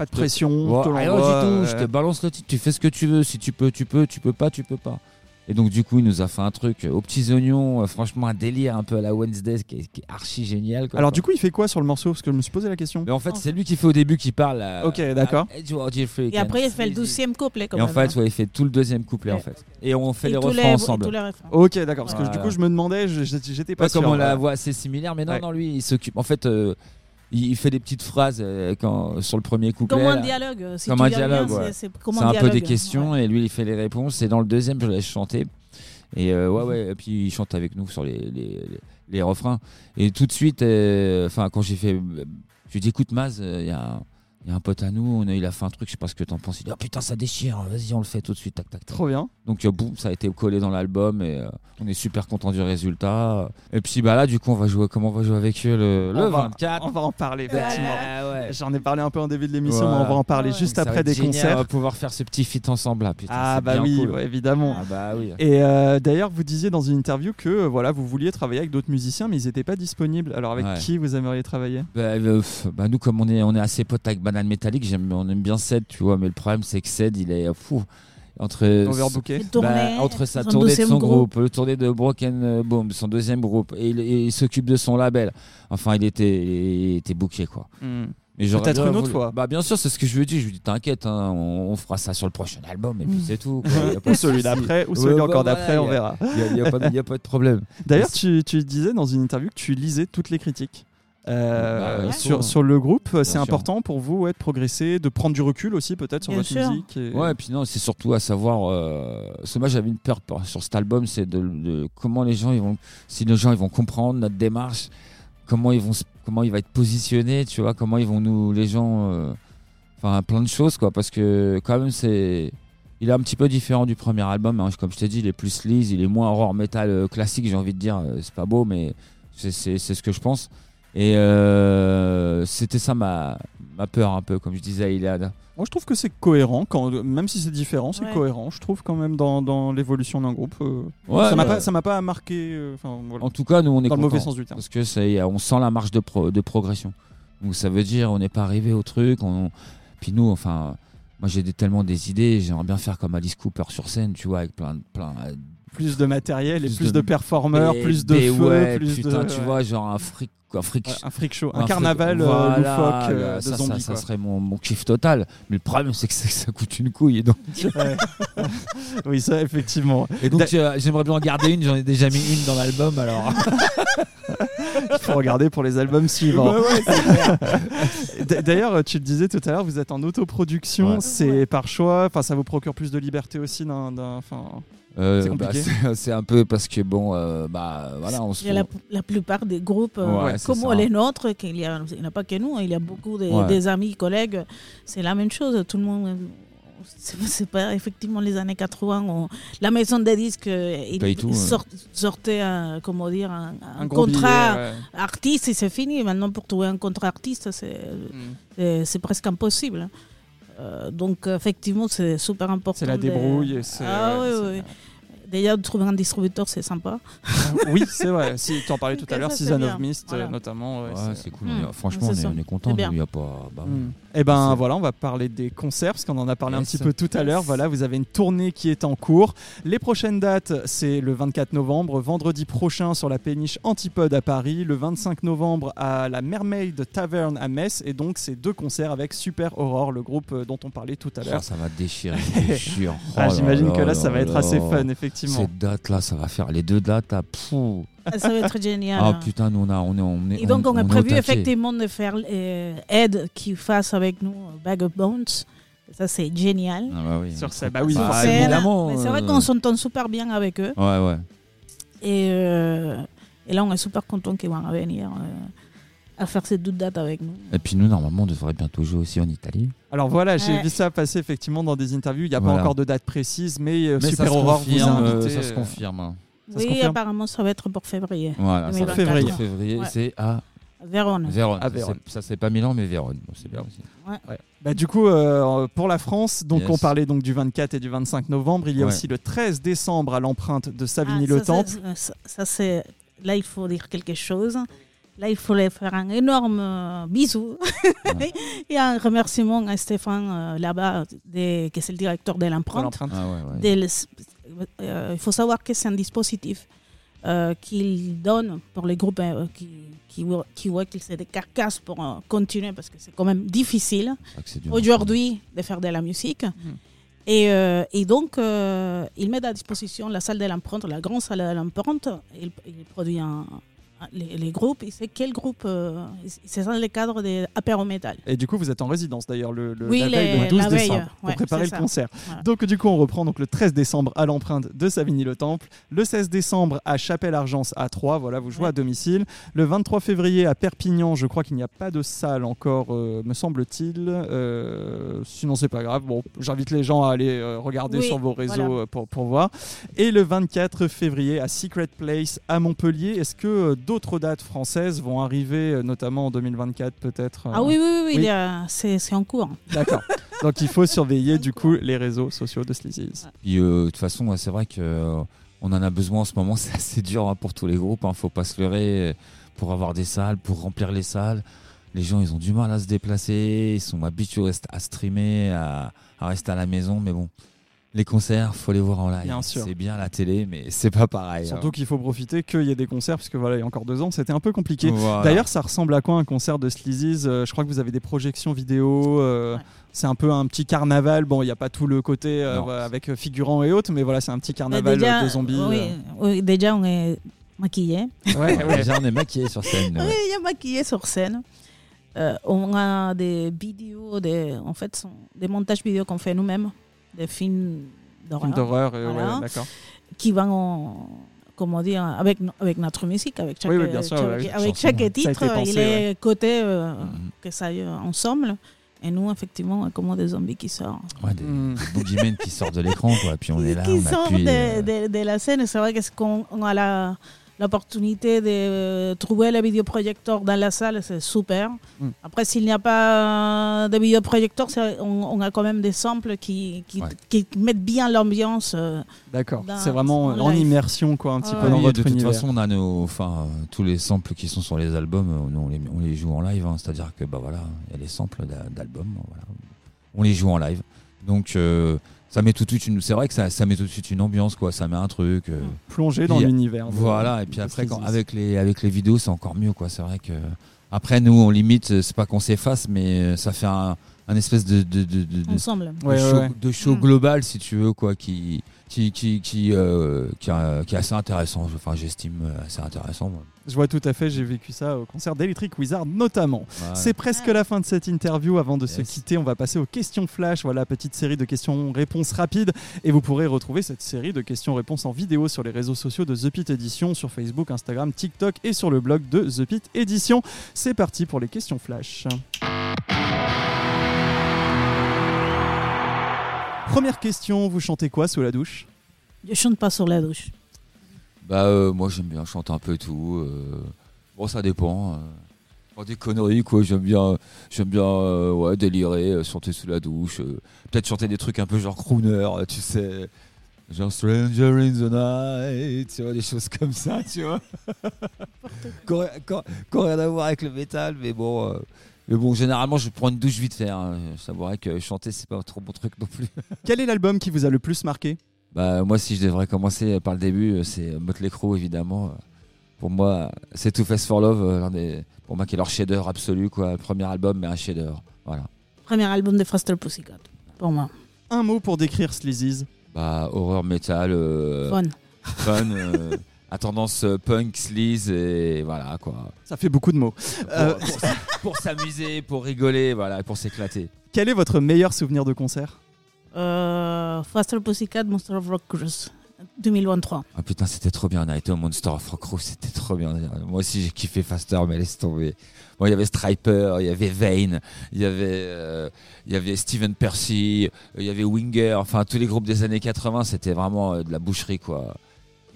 Pas de pression, Ouais, rien du tout, euh, je te balance le titre, tu fais ce que tu veux, si tu peux, tu peux, tu peux pas, tu peux pas. Et donc du coup, il nous a fait un truc euh, aux petits oignons, euh, franchement un délire un peu à la Wednesday qui est, qui est archi génial. quoi. Alors du coup, il fait quoi sur le morceau? Parce que je me suis posé la question. Mais en fait, c'est lui qui fait au début qui parle. à- Ok, d'accord. Et après, il fait le douzième couplet. Quand Et en fait, hein. ouais, il fait tout le deuxième couplet en Ouais. fait. Et on fait Et les tous refrains ensemble. tous les refrains. Ok, d'accord. Parce que Voilà. du coup, je me demandais, j'étais pas Pas sûr. comme on la euh, voit assez similaire, mais non, Ouais. non, lui, il s'occupe. En fait, euh, il, il fait des petites phrases euh, quand, sur le premier couplet. Comme un dialogue. Si Comme un dialogue, ouais. c'est- un peu des questions ouais. et lui il fait les réponses. Et dans le deuxième, je laisse chanter. Et euh, ouais, ouais, et puis il chante avec nous sur les, les, les- les refrains. Et tout de suite, euh, quand j'ai fait. euh, Je lui ai dit, écoute, Maz, euh, il y, a, il y a un pote à nous, on a, il a fait un truc, je sais pas ce que t'en penses. Il dit, oh putain, ça déchire, vas-y, on le fait tout de suite, tac, tac, tac. Trop bien. Donc, euh, boum, ça a été collé dans l'album et euh, on est super content du résultat. Et puis, bah là, du coup, on va jouer, comment on va jouer avec eux le, le On va- 24 On va en parler, effectivement. Ouais, ouais. J'en ai parlé un peu en début de l'émission, mais on va en parler juste Ça après des génial, On concerts. va pouvoir faire ce petit feat ensemble là. Putain, Ah bah bien oui, cool. évidemment. Ah bah oui. Et euh, d'ailleurs, vous disiez dans une interview que euh, voilà, vous vouliez travailler avec d'autres musiciens, mais ils n'étaient pas disponibles. Alors avec qui vous aimeriez travailler? Bah, bah, nous, comme on est, on est assez potes avec Banane Métallique, j'aime, on aime bien Ced, tu vois, mais le problème, c'est que Ced, il est fou. Entre, bah, entre sa son tournée de son groupe, le tournée de Broken euh, Boom, son deuxième groupe, et il, s'occupe de son label. Enfin, il était, il était booké, quoi. Hmm. Mais j'aurais Peut-être une autre fois. Bah, bien sûr, c'est ce que je lui ai dit. Je lui ai dit, t'inquiète, hein, on, on fera ça sur le prochain album, et puis Mm. c'est tout. (laughs) quoi. Y a pas Ou celui d'après, ou celui encore d'après, on verra. Il n'y a, y a pas de- y a pas de problème. (laughs) D'ailleurs, tu, tu disais dans une interview que tu lisais toutes les critiques. Euh, Bah, sur, sur le groupe, c'est important pour vous ouais, de progresser, de prendre du recul aussi peut-être sur Bien votre sûr. musique. et- Ouais, et puis non, c'est surtout à savoir. Euh, parce que moi, j'avais une peur sur cet album, c'est de, de comment les gens ils vont, si les gens ils vont comprendre notre démarche, comment ils vont, comment il va être positionné, tu vois, comment ils vont nous, les gens, euh, enfin plein de choses quoi, parce que quand même c'est, il est un petit peu différent du premier album, hein, comme je t'ai dit, il est plus sleaze, il est moins horror metal euh, classique, j'ai envie de dire, euh, c'est pas beau, mais c'est ce que je pense. Et euh, c'était ça ma, ma peur un peu, comme je disais à Iliad. Moi, je trouve que c'est cohérent, quand, même si c'est différent, c'est Ouais. cohérent. Je trouve quand même dans, dans l'évolution d'un groupe. euh, Ouais, ça m'a pas, ça m'a pas marqué. euh, voilà. En tout cas, nous on est dans le mauvais sens du terme. Parce que ça y est, on sent la marche de, pro- de progression. Donc ça veut dire on n'est pas arrivé au truc. On... Puis nous, enfin, moi j'ai tellement des idées. J'aimerais bien faire comme Alice Cooper sur scène, tu vois, avec plein, de- plein. Plus de matériel et Plus plus de- de, performeurs, Et- plus de feu, ouais, plus putain, de. tu ouais. vois, genre un fric, un fric. Ouais, un freak show, un, fric- carnaval euh, voilà, loufoque euh, de ça, zombies. Ça, serait mon, mon kiff total. Mais le problème, c'est que ça, ça coûte une couille. Et donc, (laughs) Ouais. oui, ça, effectivement. et donc euh, j'aimerais bien en garder une. J'en ai déjà mis une dans l'album. Alors, (laughs) Il faut regarder pour les albums suivants. (laughs) D- D'ailleurs, tu le disais tout à l'heure, vous êtes en autoproduction. Ouais. C'est par choix. Enfin, ça vous procure plus de liberté aussi d'un. d'un- Enfin, euh, C'est bah, (laughs) c'est un peu parce que bon, euh, bah voilà, on se. Il y a la, la plupart des groupes euh, Ouais, comme ça. les nôtres, qu'il y a, il n'y a pas que nous, hein, il y a beaucoup de, Ouais. des amis, collègues, c'est la même chose. Tout le monde, (laughs) c'est pas effectivement les années 80. on- la maison des disques, il tout, ouais. sort- sortait un, comment dire, un, un contrat billet, ouais. artiste et c'est fini. Maintenant, pour trouver un contrat artiste, c'est Mm. presque impossible. Euh, donc, effectivement, c'est super important. C'est la débrouille. et Ah ouais, de trouver un distributeur, c'est sympa. (laughs) oui, c'est vrai. Si tu en parlais tout à Ça, l'heure, Season of Mist Voilà. notamment. ouais, Ouais, c'est- cool. Mm. est- Franchement, on est, ça. on est content. Il y a pas. bah, Mm. Eh ben voilà, on va parler des concerts parce qu'on en a parlé un petit peu tout à l'heure. Voilà, vous avez une tournée qui est en cours. Les prochaines dates, c'est le 24 novembre, vendredi prochain sur la péniche Antipode à Paris, le 25 novembre à la Mermaid Tavern à Metz, et donc c'est deux concerts avec Super Aurore, le groupe euh, dont on parlait tout à l'heure. ça va déchirer, (laughs) jure. Ah, Oh J'imagine que là, là ça va être là assez fun, effectivement. Cette date-là, ça va faire les deux dates. Là, pfou. Ah, Ça va être génial. Ah hein. putain, nous on a, on est, on est. Et donc, on, a prévu effectivement de faire euh, Ed qui fasse avec nous euh, Bag of Bones. Ça, c'est génial. Ah bah oui. Sur scène, bah oui, Bah, évidemment, Mais c'est vrai qu'on s'entend super bien avec eux. Ouais, ouais. Et, euh, et là, on est super content qu'ils vont venir. euh, à faire ces deux dates avec nous. Et puis nous, normalement, on devrait bientôt jouer aussi en Italie. Alors voilà, j'ai Ouais. vu ça passer effectivement dans des interviews. Il n'y a pas encore de date précise, mais, euh, Mais Super ça se Aurore vous a confirme, euh, invité. ça se euh, confirme. hein. Se oui, confirme apparemment, ça va être pour février. Voilà, ça 2024. fait Février. février, Ouais. c'est à Vérone. Vérone. À Vérone. Ça, c'est pas Milan, mais Vérone. Bon, c'est bien aussi. Bah, du coup, euh, pour la France, donc Yes. on parlait donc du 24 et du 25 novembre. Il y a Ouais. aussi le 13 décembre à l'empreinte de Ah, Savigny-le-Temple. ça, ça, ça, c'est là il faut dire quelque chose. Là, il faut faire un énorme euh, bisou (laughs) et un remerciement à Stéphane euh, là-bas, qui est le directeur de l'empreinte. Ah ouais, ouais. Des- euh, il faut savoir que c'est un dispositif euh, qu'il donne pour les groupes qui, qui, qui voient qu'ils sont des carcasses pour continuer parce que c'est quand même difficile dur. aujourd'hui de faire de la musique. Et, euh, et donc, euh, il met à disposition la salle de l'empreinte, la grande salle de l'empreinte. Il, un- un- les, les groupes. Il sait quel groupe. euh, c'est dans le cadre des apéro métal. Et du coup, vous êtes en résidence d'ailleurs le, le- Oui, la veille, les- le 12 la veille, décembre, pour ouais, préparer c'est le ça. concert. Voilà. Donc, du coup, on reprend donc le 13 décembre à l'empreinte de Savigny-le-Temple, le 16 décembre à Chapelle-Argence à 3, voilà, vous jouez Ouais. à domicile. Le 23 février à Perpignan, je crois qu'il n'y a pas de salle encore, euh, me semble-t-il. Euh, sinon, c'est pas grave. Bon, j'invite les gens à aller euh, regarder Oui, sur vos réseaux voilà. euh, pour, pour voir. Et le 24 février à Secret Place à Montpellier. Est-ce que d'autres dates françaises vont arriver, euh, notamment en 2024 peut-être euh, Ah oui, oui, oui, c'est en cours. D'accord. (laughs) Donc il faut surveiller du coup les réseaux sociaux de Sleazy's. Puis, euh, de toute façon, c'est vrai que on en a besoin en ce moment. (laughs) C'est assez dur hein, pour tous les groupes. Hein, faut pas se leurrer. Pour avoir des salles, pour remplir les salles, les gens ils ont du mal à se déplacer. Ils sont habitués à st- à streamer, à, à rester à la maison. Mais bon, les concerts, faut les voir en live. Bien sûr. C'est bien la télé, mais c'est pas pareil. Surtout hein. qu'il faut profiter qu'il y ait des concerts, parce que voilà, il y a encore deux ans, c'était un peu compliqué. Voilà. D'ailleurs, ça ressemble à quoi un concert de Sleazy's Euh, Je crois que vous avez des projections vidéo. euh, Ouais. C'est un peu un petit carnaval. Bon, il n'y a pas tout le côté euh, avec figurants et autres, mais voilà, c'est un petit carnaval déjà, de zombies. oui, euh. oui, déjà, on est maquillés. Ouais, ouais. (laughs) Déjà, on est maquillés sur scène. Oui, il y a maquillé sur scène. Euh, on a des vidéos, des, en fait, sont des montages vidéo qu'on fait nous-mêmes, des films Film d'horreur, ouais, Voilà. d'accord. qui vont, en- comment dire, avec, avec notre musique, avec chaque, Oui, oui, bien sûr, chaque- ouais, oui. avec chaque titre, pensé, il est coté euh, Mhm. que ça aille ensemble. Et nous, effectivement, on comme des zombies qui sortent. Ouais, des Mm. boogeymen qui sortent de l'écran, quoi. Puis on est là, qui on sortent appuie. de, euh, de- de la scène. C'est vrai que ce qu'on on a la- l'opportunité de euh, trouver le vidéoprojecteur dans la salle, c'est super. Mm. Après, s'il n'y a pas de vidéoprojecteur, on, on a quand même des samples qui, qui, Ouais. qui mettent bien l'ambiance. euh, D'accord. C'est vraiment en live. immersion, quoi, un petit Ouais. peu Oui, dans de votre toute univers. façon, on a nos, enfin, euh, tous les samples qui sont sur les albums, euh, nous, on, les, on les joue en live. hein. C'est-à-dire que, bah voilà, il y a des samples d'a- d'albums, voilà. on les joue en live. Donc, euh, ça met tout de suite une, c'est vrai que ça, ça met tout de suite une ambiance, quoi. Ça met un truc. euh, Plonger dans l'univers. Voilà, et puis après, quand, avec, les, avec les vidéos, c'est encore mieux, quoi. C'est vrai que. Après, nous, on limite, euh, c'est pas qu'on s'efface, mais euh, ça fait un, un espèce de, de, de, de- de- ensemble. de Ouais, show, ouais. de show Mm. global, si tu veux, quoi, qui, qui, qui, qui, euh, qui, a- qui est assez intéressant. Enfin, j'estime assez intéressant. moi. Je vois tout à fait, j'ai vécu ça au concert d'Electric Wizard notamment. C'est presque la fin de cette interview. Avant de se quitter, on va passer aux questions flash. Voilà, petite série de questions-réponses rapides. Et vous pourrez retrouver cette série de questions-réponses en vidéo sur les réseaux sociaux de The Pit Edition, sur Facebook, Instagram, TikTok et sur le blog de The Pit Edition. C'est parti pour les questions flash. Première question, vous chantez quoi sous la douche? Je chante pas sur la douche. Bah, euh, moi, j'aime bien chanter un peu tout. euh, Bon, ça dépend. euh. Faire des conneries, quoi. J'aime bien, j'aime bien euh, ouais, délirer, euh, chanter sous la douche. euh, Peut-être chanter des trucs un peu genre crooner, euh, tu sais. Genre Stranger in the Night, tu vois, des choses (laughs) comme ça, tu vois. Ont rien à voir avec le métal, mais bon. euh, Mais bon, généralement, je prends une douche vite fait. hein. Je t'avouerais que chanter, c'est pas trop mon truc non plus. Quel est l'album qui vous a le plus marqué? Bah, moi, si je devrais commencer par le début, euh, c'est Motley Crue, évidemment. Pour moi, c'est Too Fast for Love, euh, l'un des, pour moi, qui est leur chef-d'œuvre absolu, quoi. Le premier album, mais un chef-d'œuvre. Voilà. Premier album de Faster Pussycat, pour moi. Un mot pour décrire Sleazy's. Bah, horreur metal, euh, Fun. fun, euh, (laughs) à tendance punk, sleaze, et voilà, quoi. Ça fait beaucoup de mots. Pour, Euh, pour s'amuser, pour rigoler, voilà, pour s'éclater. Quel est votre meilleur souvenir de concert? Euh, Faster Pussycat, Monster of Rock Cruise. 2023. Ah putain, c'était trop bien. On a été au Monster of Rock Room, c'était trop bien. Moi aussi, j'ai kiffé Faster, mais laisse tomber. Bon, il y avait Striper, il y avait Vane, il y avait, euh, il y avait Steven Percy, il y avait Winger. Enfin, tous les groupes des années 80, c'était vraiment euh, de la boucherie, quoi.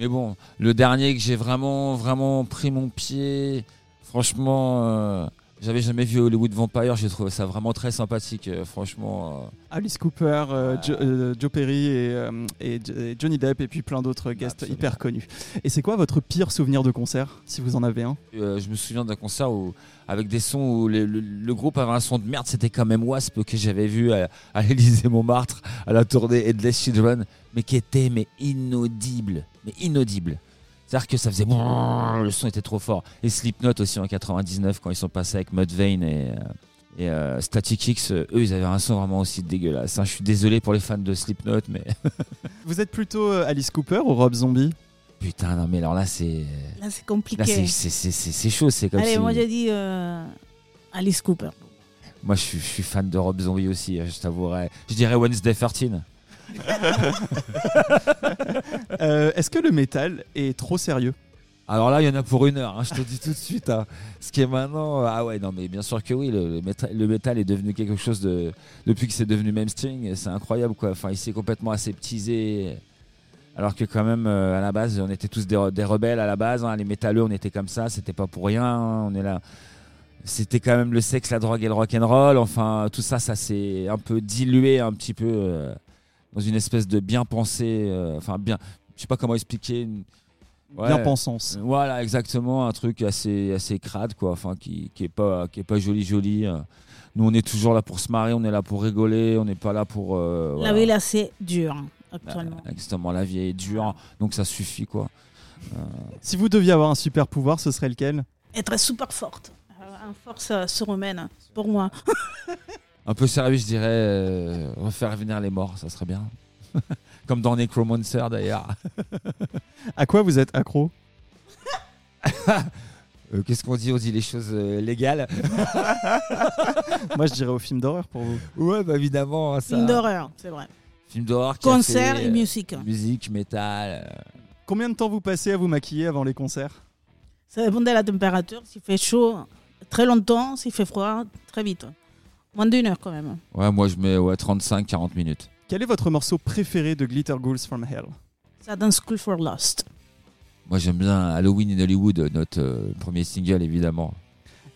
Mais bon, le dernier que j'ai vraiment, vraiment pris mon pied, franchement, j'avais jamais vu Hollywood Vampire. J'ai trouvé ça vraiment très sympathique, euh, franchement. euh. Alice Cooper, euh, Jo- euh, Joe Perry et, euh, et J- et Johnny Depp et puis plein d'autres guests Absolument. hyper connus. Et c'est quoi votre pire souvenir de concert, si vous en avez un? Je me souviens d'un concert où, avec des sons où le, le- le groupe avait un son de merde. C'était quand même Wasp que j'avais vu à, à l'Élysée Montmartre à la tournée Headless Children, mais qui était mais inaudible, mais inaudible. C'est-à-dire que ça faisait le son était trop fort. Et Slipknot aussi en 99 quand ils sont passés avec Mudvayne et, euh, et euh, Static X, euh, eux ils avaient un son vraiment aussi dégueulasse. hein. Je suis désolé pour les fans de Slipknot, mais (laughs) Vous êtes plutôt Alice Cooper ou Rob Zombie? Putain non mais alors là c'est Là, c'est compliqué. c'est c'est- c'est- c'est- c'est chaud. C'est comme Allez, si- moi, j'ai dit euh, Alice Cooper. Moi, je suis, je suis fan de Rob Zombie aussi, euh, je t'avouerai. Je dirais Wednesday 13. (laughs) Euh, Est-ce que le métal est trop sérieux? Alors là, il y en a pour une heure, hein, je te dis tout de suite. hein. Ce qui est maintenant. Ah ouais, non, mais bien sûr que oui, le, métal, est devenu quelque chose de. Depuis que c'est devenu mainstream, c'est incroyable, quoi. Enfin, il s'est complètement aseptisé. Alors que, quand même, euh, à la base, on était tous des, re- des rebelles à la base. hein. Les métalleux, on était comme ça, c'était pas pour rien. On est là. C'était quand même le sexe, la drogue et le rock'n'roll. Enfin, tout ça, ça s'est un peu dilué un petit peu euh, dans une espèce de bien pensé. euh, Enfin, bien. Je sais pas comment expliquer. une- Ouais. Bien pensance. Voilà, exactement, un truc assez, assez crade, quoi, enfin, qui, qui est pas, qui est pas joli, joli. euh. Nous, on est toujours là pour se marrer, on est là pour rigoler, on n'est pas là pour. euh, La vie, là, c'est dur, actuellement. Euh, Exactement, la vie est dure, donc ça suffit, quoi. Si vous deviez avoir un super pouvoir, ce serait lequel? Être super forte. Euh, Une force euh, surhumaine, pour moi. (laughs) Un peu sérieux, je dirais, euh, refaire venir les morts, ça serait bien. (laughs) Comme dans Necromancer, d'ailleurs. (laughs) À quoi vous êtes accro? (laughs) Euh, Qu'est-ce qu'on dit? On dit les choses euh, légales Moi, je dirais au film d'horreur pour vous. Ouais, bah évidemment. Ça... Film d'horreur, c'est vrai. Film d'horreur. qui a Concert fait, et euh, musique. Musique, métal. euh, Combien de temps vous passez à vous maquiller avant les concerts? Ça dépend de la température. S'il fait chaud, très longtemps. S'il fait froid, très vite. Moins d'une heure, quand même. Ouais, moi je mets ouais, 35-40 minutes. Quel est votre morceau préféré de Glitter Ghouls from Hell? Ça dans School for Lost. Moi j'aime bien Halloween in Hollywood, notre euh, premier single évidemment.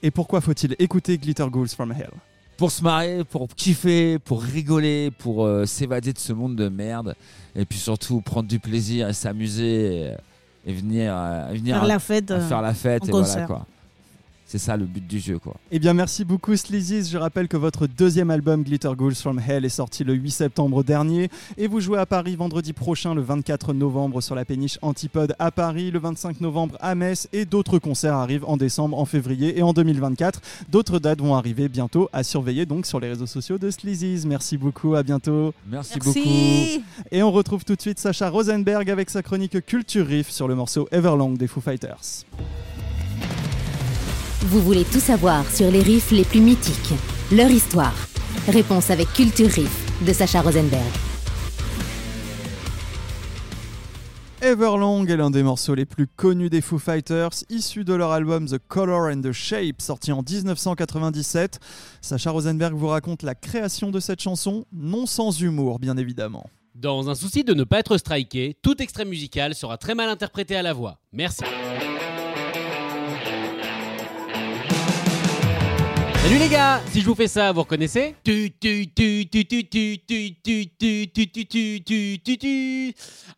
Et pourquoi faut-il écouter Glitter Ghouls from Hell? Pour se marrer, pour kiffer, pour rigoler, pour euh, s'évader de ce monde de merde. Et puis surtout prendre du plaisir et s'amuser et, et venir, euh, venir Faire à- la fête. à faire la fête. en Et voilà quoi. C'est ça le but du jeu quoi. Eh bien, merci beaucoup, Sleazies. Je rappelle que votre deuxième album, Glitter Ghouls from Hell, est sorti le 8 septembre dernier. Et vous jouez à Paris vendredi prochain, le 24 novembre, sur la péniche Antipode à Paris, le 25 novembre à Metz. Et d'autres concerts arrivent en décembre, en février et en 2024. D'autres dates vont arriver bientôt à surveiller donc sur les réseaux sociaux de Sleazies. Merci beaucoup, à bientôt. Merci, beaucoup. Et on retrouve tout de suite Sacha Rosenberg avec sa chronique Culture Riff sur le morceau Everlong des Foo Fighters. Vous voulez tout savoir sur les riffs les plus mythiques, leur histoire. Réponse avec Culture Riff de Sacha Rosenberg. Everlong est l'un des morceaux les plus connus des Foo Fighters, issu de leur album The Color and the Shape, sorti en 1997. Sacha Rosenberg vous raconte la création de cette chanson, non sans humour bien évidemment. Dans un souci de ne pas être striké, tout extrait musical sera très mal interprété à la voix. Merci. Salut les gars, si je vous fais ça, vous reconnaissez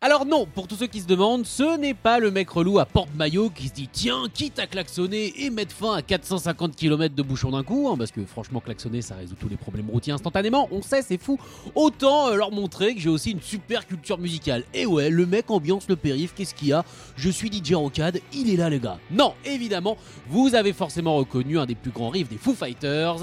Alors non, pour tous ceux qui se demandent, ce n'est pas le mec relou à porte-maillot qui se dit tiens, quitte à klaxonner et mettre fin à 450 km de bouchon d'un coup, parce que franchement klaxonner ça résout tous les problèmes routiers instantanément, on sait c'est fou, autant leur montrer que j'ai aussi une super culture musicale. Et ouais, le mec ambiance le périph, qu'est-ce qu'il y a Je suis DJ Rocade, il est là les gars. Non, évidemment, vous avez forcément reconnu un des plus grands riffs des Foo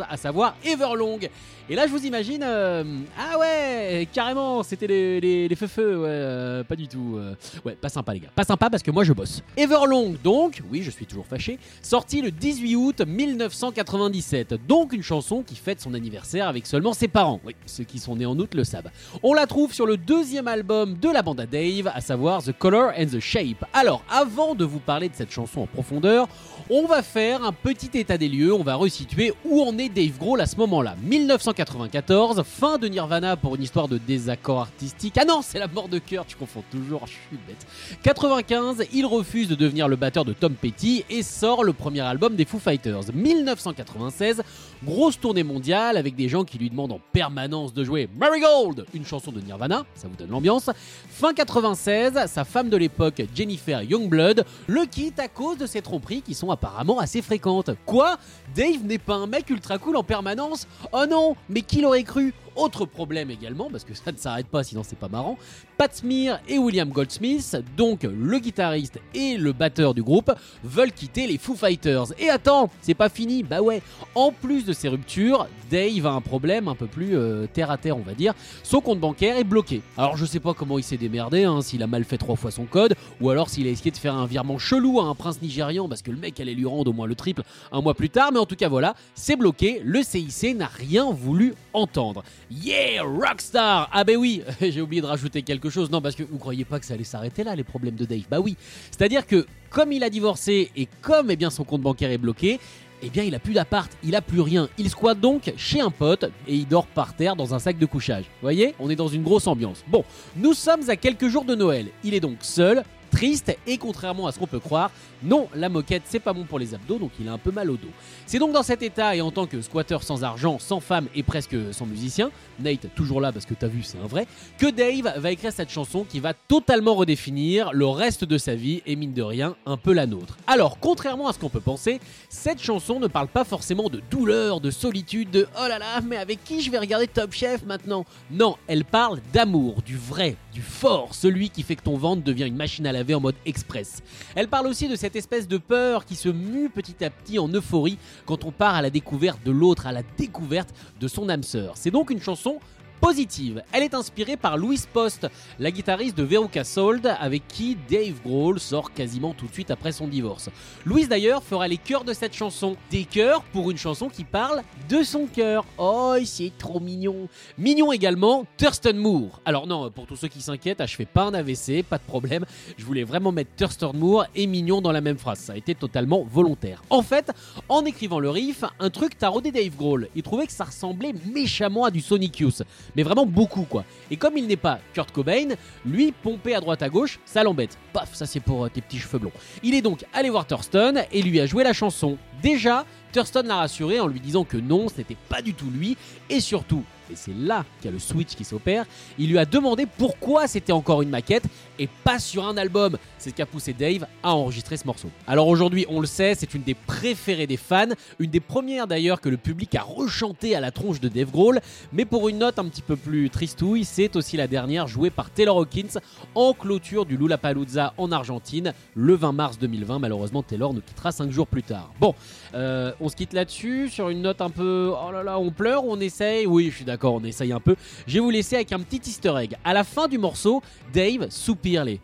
à savoir Everlong. Et là, je vous imagine, euh, ah ouais, carrément, c'était les feux-feux, ouais, euh, pas du tout. euh, ouais, pas sympa, les gars. Pas sympa parce que moi, je bosse. Everlong, donc, oui, je suis toujours fâché, sorti le 18 août 1997. Donc, une chanson qui fête son anniversaire avec seulement ses parents. Oui, ceux qui sont nés en août le savent. On la trouve sur le deuxième album de la bande à Dave, à savoir The Color and the Shape. Alors, avant de vous parler de cette chanson en profondeur, on va faire un petit état des lieux, on va resituer où en est Dave Grohl à ce moment-là. 1994, fin de Nirvana pour une histoire de désaccord artistique. Ah non, c'est la mort de cœur, tu confonds toujours, je suis bête. 95, il refuse de devenir le batteur de Tom Petty et sort le premier album des Foo Fighters. 1996, grosse tournée mondiale avec des gens qui lui demandent en permanence de jouer Marigold, une chanson de Nirvana, ça vous donne l'ambiance. Fin 96, sa femme de l'époque, Jennifer Youngblood, le quitte à cause de ses tromperies qui sont apparemment assez fréquentes. Quoi? Dave n'est pas un mec ultra cool en permanence. Oh non, mais qui l'aurait cru? Autre problème également, parce que ça ne s'arrête pas sinon c'est pas marrant, Pat Smear et William Goldsmith, donc le guitariste et le batteur du groupe, veulent quitter les Foo Fighters. Et attends, c'est pas fini, bah ouais, en plus de ces ruptures, Dave a un problème un peu plus euh, terre à terre on va dire, son compte bancaire est bloqué. Alors je sais pas comment il s'est démerdé, hein, s'il a mal fait trois fois son code, ou alors s'il a essayé de faire un virement chelou à un prince nigérian, parce que le mec allait lui rendre au moins le triple un mois plus tard, mais en tout cas voilà, c'est bloqué, le CIC n'a rien voulu entendre. Yeah, Rockstar Ah ben oui, (laughs) j'ai oublié de rajouter quelque chose. Non, parce que vous croyez pas que ça allait s'arrêter là, les problèmes de Dave Bah oui. C'est-à-dire que comme il a divorcé et comme eh bien, son compte bancaire est bloqué, eh bien il a plus d'appart, il a plus rien. Il squatte donc chez un pote et il dort par terre dans un sac de couchage. Vous voyez? On est dans une grosse ambiance. Bon, nous sommes à quelques jours de Noël. Il est donc seul, triste et contrairement à ce qu'on peut croire, non, la moquette c'est pas bon pour les abdos donc il a un peu mal au dos. C'est donc dans cet état et en tant que squatter sans argent, sans femme et presque sans musicien, Nate toujours là parce que t'as vu c'est un vrai, que Dave va écrire cette chanson qui va totalement redéfinir le reste de sa vie et mine de rien un peu la nôtre. Alors contrairement à ce qu'on peut penser, cette chanson ne parle pas forcément de douleur, de solitude, de oh là là mais avec qui je vais regarder Top Chef maintenant? Non, elle parle d'amour, du vrai, fort, celui qui fait que ton ventre devient une machine à laver en mode express. Elle parle aussi de cette espèce de peur qui se mue petit à petit en euphorie quand on part à la découverte de l'autre, à la découverte de son âme sœur. C'est donc une chanson positive. Elle est inspirée par Louis Post, la guitariste de Veruca Salt, avec qui Dave Grohl sort quasiment tout de suite après son divorce. Louis d'ailleurs fera les chœurs de cette chanson. Des chœurs pour une chanson qui parle de son cœur. Oh, c'est trop mignon. Mignon également, Thurston Moore. Alors non, pour tous ceux qui s'inquiètent, ah, je fais pas un AVC, pas de problème. Je voulais vraiment mettre Thurston Moore et Mignon dans la même phrase. Ça a été totalement volontaire. En fait, en écrivant le riff, un truc t'a rodé Dave Grohl. Il trouvait que ça ressemblait méchamment à du Sonic Youth mais vraiment beaucoup quoi. Et comme il n'est pas Kurt Cobain, lui pomper à droite à gauche, ça l'embête. Paf, ça c'est pour euh, tes petits cheveux blonds. Il est donc allé voir Thurston et lui a joué la chanson. Déjà, Thurston l'a rassuré en lui disant que non, ce n'était pas du tout lui, et surtout, et c'est là qu'il y a le switch qui s'opère, il lui a demandé pourquoi c'était encore une maquette et pas sur un album. C'est ce qui a poussé Dave à enregistrer ce morceau. Alors aujourd'hui, on le sait, c'est une des préférées des fans, une des premières d'ailleurs que le public a rechanté à la tronche de Dave Grohl, mais pour une note un petit peu plus tristouille, c'est aussi la dernière jouée par Taylor Hawkins en clôture du Lollapalooza en Argentine le 20 mars 2020. Malheureusement, Taylor nous quittera 5 jours plus tard. Bon, euh, on se quitte là-dessus sur une note un peu oh là là, on pleure on essaye? Oui, je suis d'accord, on essaye un peu. Je vais vous laisser avec un petit easter egg. À la fin du morceau, Dave soupire les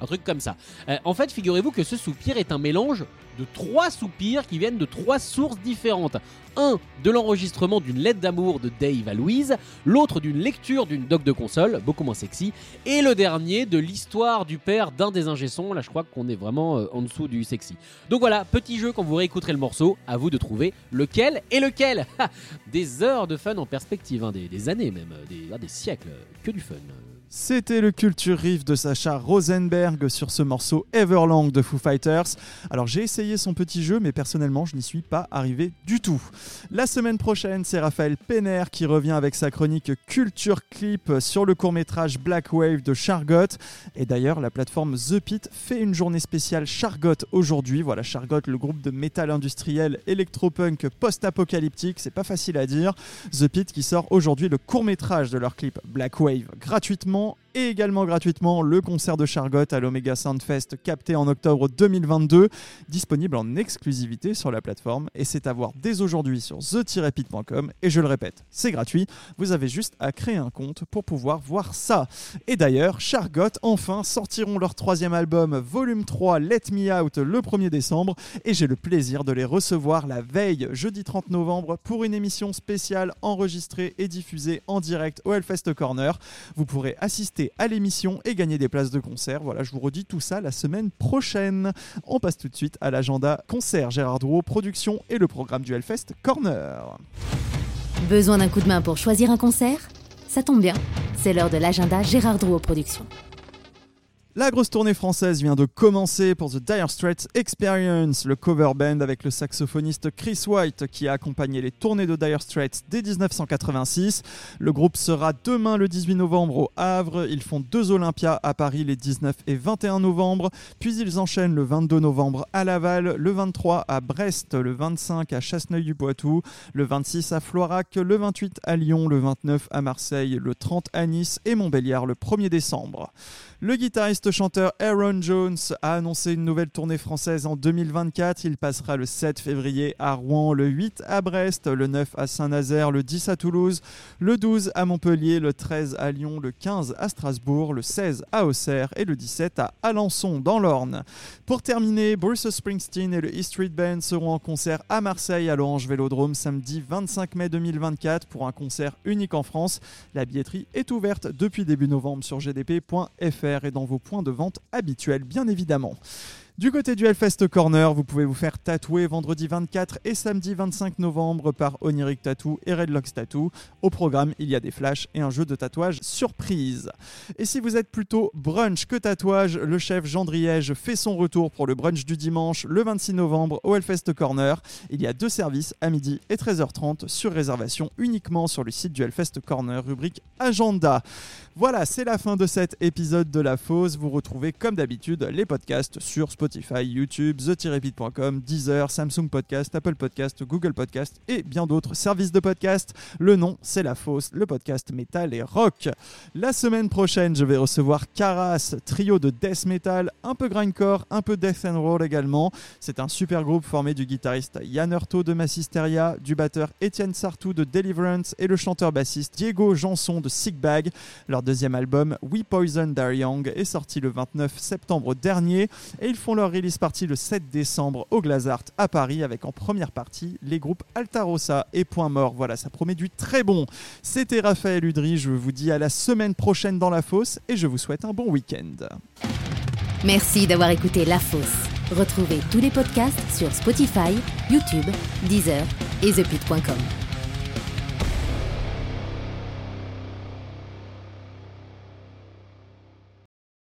un truc comme ça. Euh, en fait, figurez-vous que ce soupir est un mélange de trois soupirs qui viennent de trois sources différentes. Un de l'enregistrement d'une lettre d'amour de Dave à Louise, l'autre d'une lecture d'une doc de console, beaucoup moins sexy, et le dernier de l'histoire du père d'un des ingé-sons. Là, je crois qu'on est vraiment euh, en dessous du sexy. Donc voilà, petit jeu quand vous réécouterez le morceau, à vous de trouver lequel est lequel. (laughs) Des heures de fun en perspective, hein, des, années même, des, ah, des siècles, que du fun. C'était le Culture Riff de Sacha Rosenberg sur ce morceau Everlong de Foo Fighters. Alors j'ai essayé son petit jeu, mais personnellement je n'y suis pas arrivé du tout. La semaine prochaine, c'est Raphaël Penner qui revient avec sa chronique Culture Clip sur le court-métrage Black Wave de Chargot. Et d'ailleurs, la plateforme The Pit fait une journée spéciale Chargot aujourd'hui. Voilà, Chargot, le groupe de métal industriel électropunk post-apocalyptique, c'est pas facile à dire. The Pit qui sort aujourd'hui le court-métrage de leur clip Black Wave gratuitement vraiment et également gratuitement le concert de Chargot à l'Omega Soundfest capté en octobre 2022, disponible en exclusivité sur la plateforme et c'est à voir dès aujourd'hui sur the-pit.com et je le répète, c'est gratuit, vous avez juste à créer un compte pour pouvoir voir ça. Et d'ailleurs, Chargot enfin sortiront leur troisième album volume 3 Let Me Out le 1er décembre et j'ai le plaisir de les recevoir la veille jeudi 30 novembre pour une émission spéciale enregistrée et diffusée en direct au Hellfest Corner. Vous pourrez assister à l'émission et gagner des places de concert. Voilà, je vous redis tout ça la semaine prochaine. On passe tout de suite à l'agenda concert Gérard Drouot production et le programme du Hellfest Corner. Besoin d'un coup de main pour choisir un concert? Ça tombe bien, c'est l'heure de l'agenda Gérard Drouot Productions. La grosse tournée française vient de commencer pour The Dire Straits Experience, le cover band avec le saxophoniste Chris White qui a accompagné les tournées de Dire Straits dès 1986. Le groupe sera demain le 18 novembre au Havre. Ils font deux Olympias à Paris les 19 et 21 novembre. Puis ils enchaînent le 22 novembre à Laval, le 23 à Brest, le 25 à Chasseneuil-du-Poitou, le 26 à Floirac, le 28 à Lyon, le 29 à Marseille, le 30 à Nice et Montbéliard le 1er décembre. Le guitariste chanteur Aaron Jones a annoncé une nouvelle tournée française en 2024. Il passera le 7 février à Rouen, le 8 à Brest, le 9 à Saint-Nazaire, le 10 à Toulouse, le 12 à Montpellier, le 13 à Lyon, le 15 à Strasbourg, le 16 à Auxerre et le 17 à Alençon dans l'Orne. Pour terminer, Bruce Springsteen et le E Street Band seront en concert à Marseille à l'Orange Vélodrome samedi 25 mai 2024 pour un concert unique en France. La billetterie est ouverte depuis début novembre sur gdp.fr et dans vos points de vente habituels bien évidemment. Du côté du Hellfest Corner, vous pouvez vous faire tatouer vendredi 24 et samedi 25 novembre par Oniric Tattoo et Redlocks Tattoo. Au programme, il y a des flashs et un jeu de tatouage surprise. Et si vous êtes plutôt brunch que tatouage, le chef Jean Driège fait son retour pour le brunch du dimanche le 26 novembre au Hellfest Corner. Il y a deux services à midi et 13h30 sur réservation uniquement sur le site du Hellfest Corner, rubrique Agenda. Voilà, c'est la fin de cet épisode de La Fosse. Vous retrouvez comme d'habitude les podcasts sur Spotify, YouTube, the-pit.com, Deezer, Samsung Podcast, Apple Podcast, Google Podcast et bien d'autres services de podcast. Le nom, c'est La Fosse, le podcast métal et rock. La semaine prochaine, je vais recevoir Caras, trio de death metal, un peu grindcore, un peu death and roll également. C'est un super groupe formé du guitariste Yann Hurto de Massisteria, du batteur Étienne Sartou de Deliverance et le chanteur bassiste Diego Janson de Sick Bag. Leur deuxième album, We Poison Die Young, est sorti le 29 septembre dernier et ils font leur release party le 7 décembre au Glazart à Paris avec en première partie les groupes Altarossa et Point Mort. Voilà, ça promet du très bon. C'était Raphaël Udry, je vous dis à la semaine prochaine dans la fosse et je vous souhaite un bon week-end. Merci d'avoir écouté La Fosse. Retrouvez tous les podcasts sur Spotify, YouTube, Deezer et thepit.com.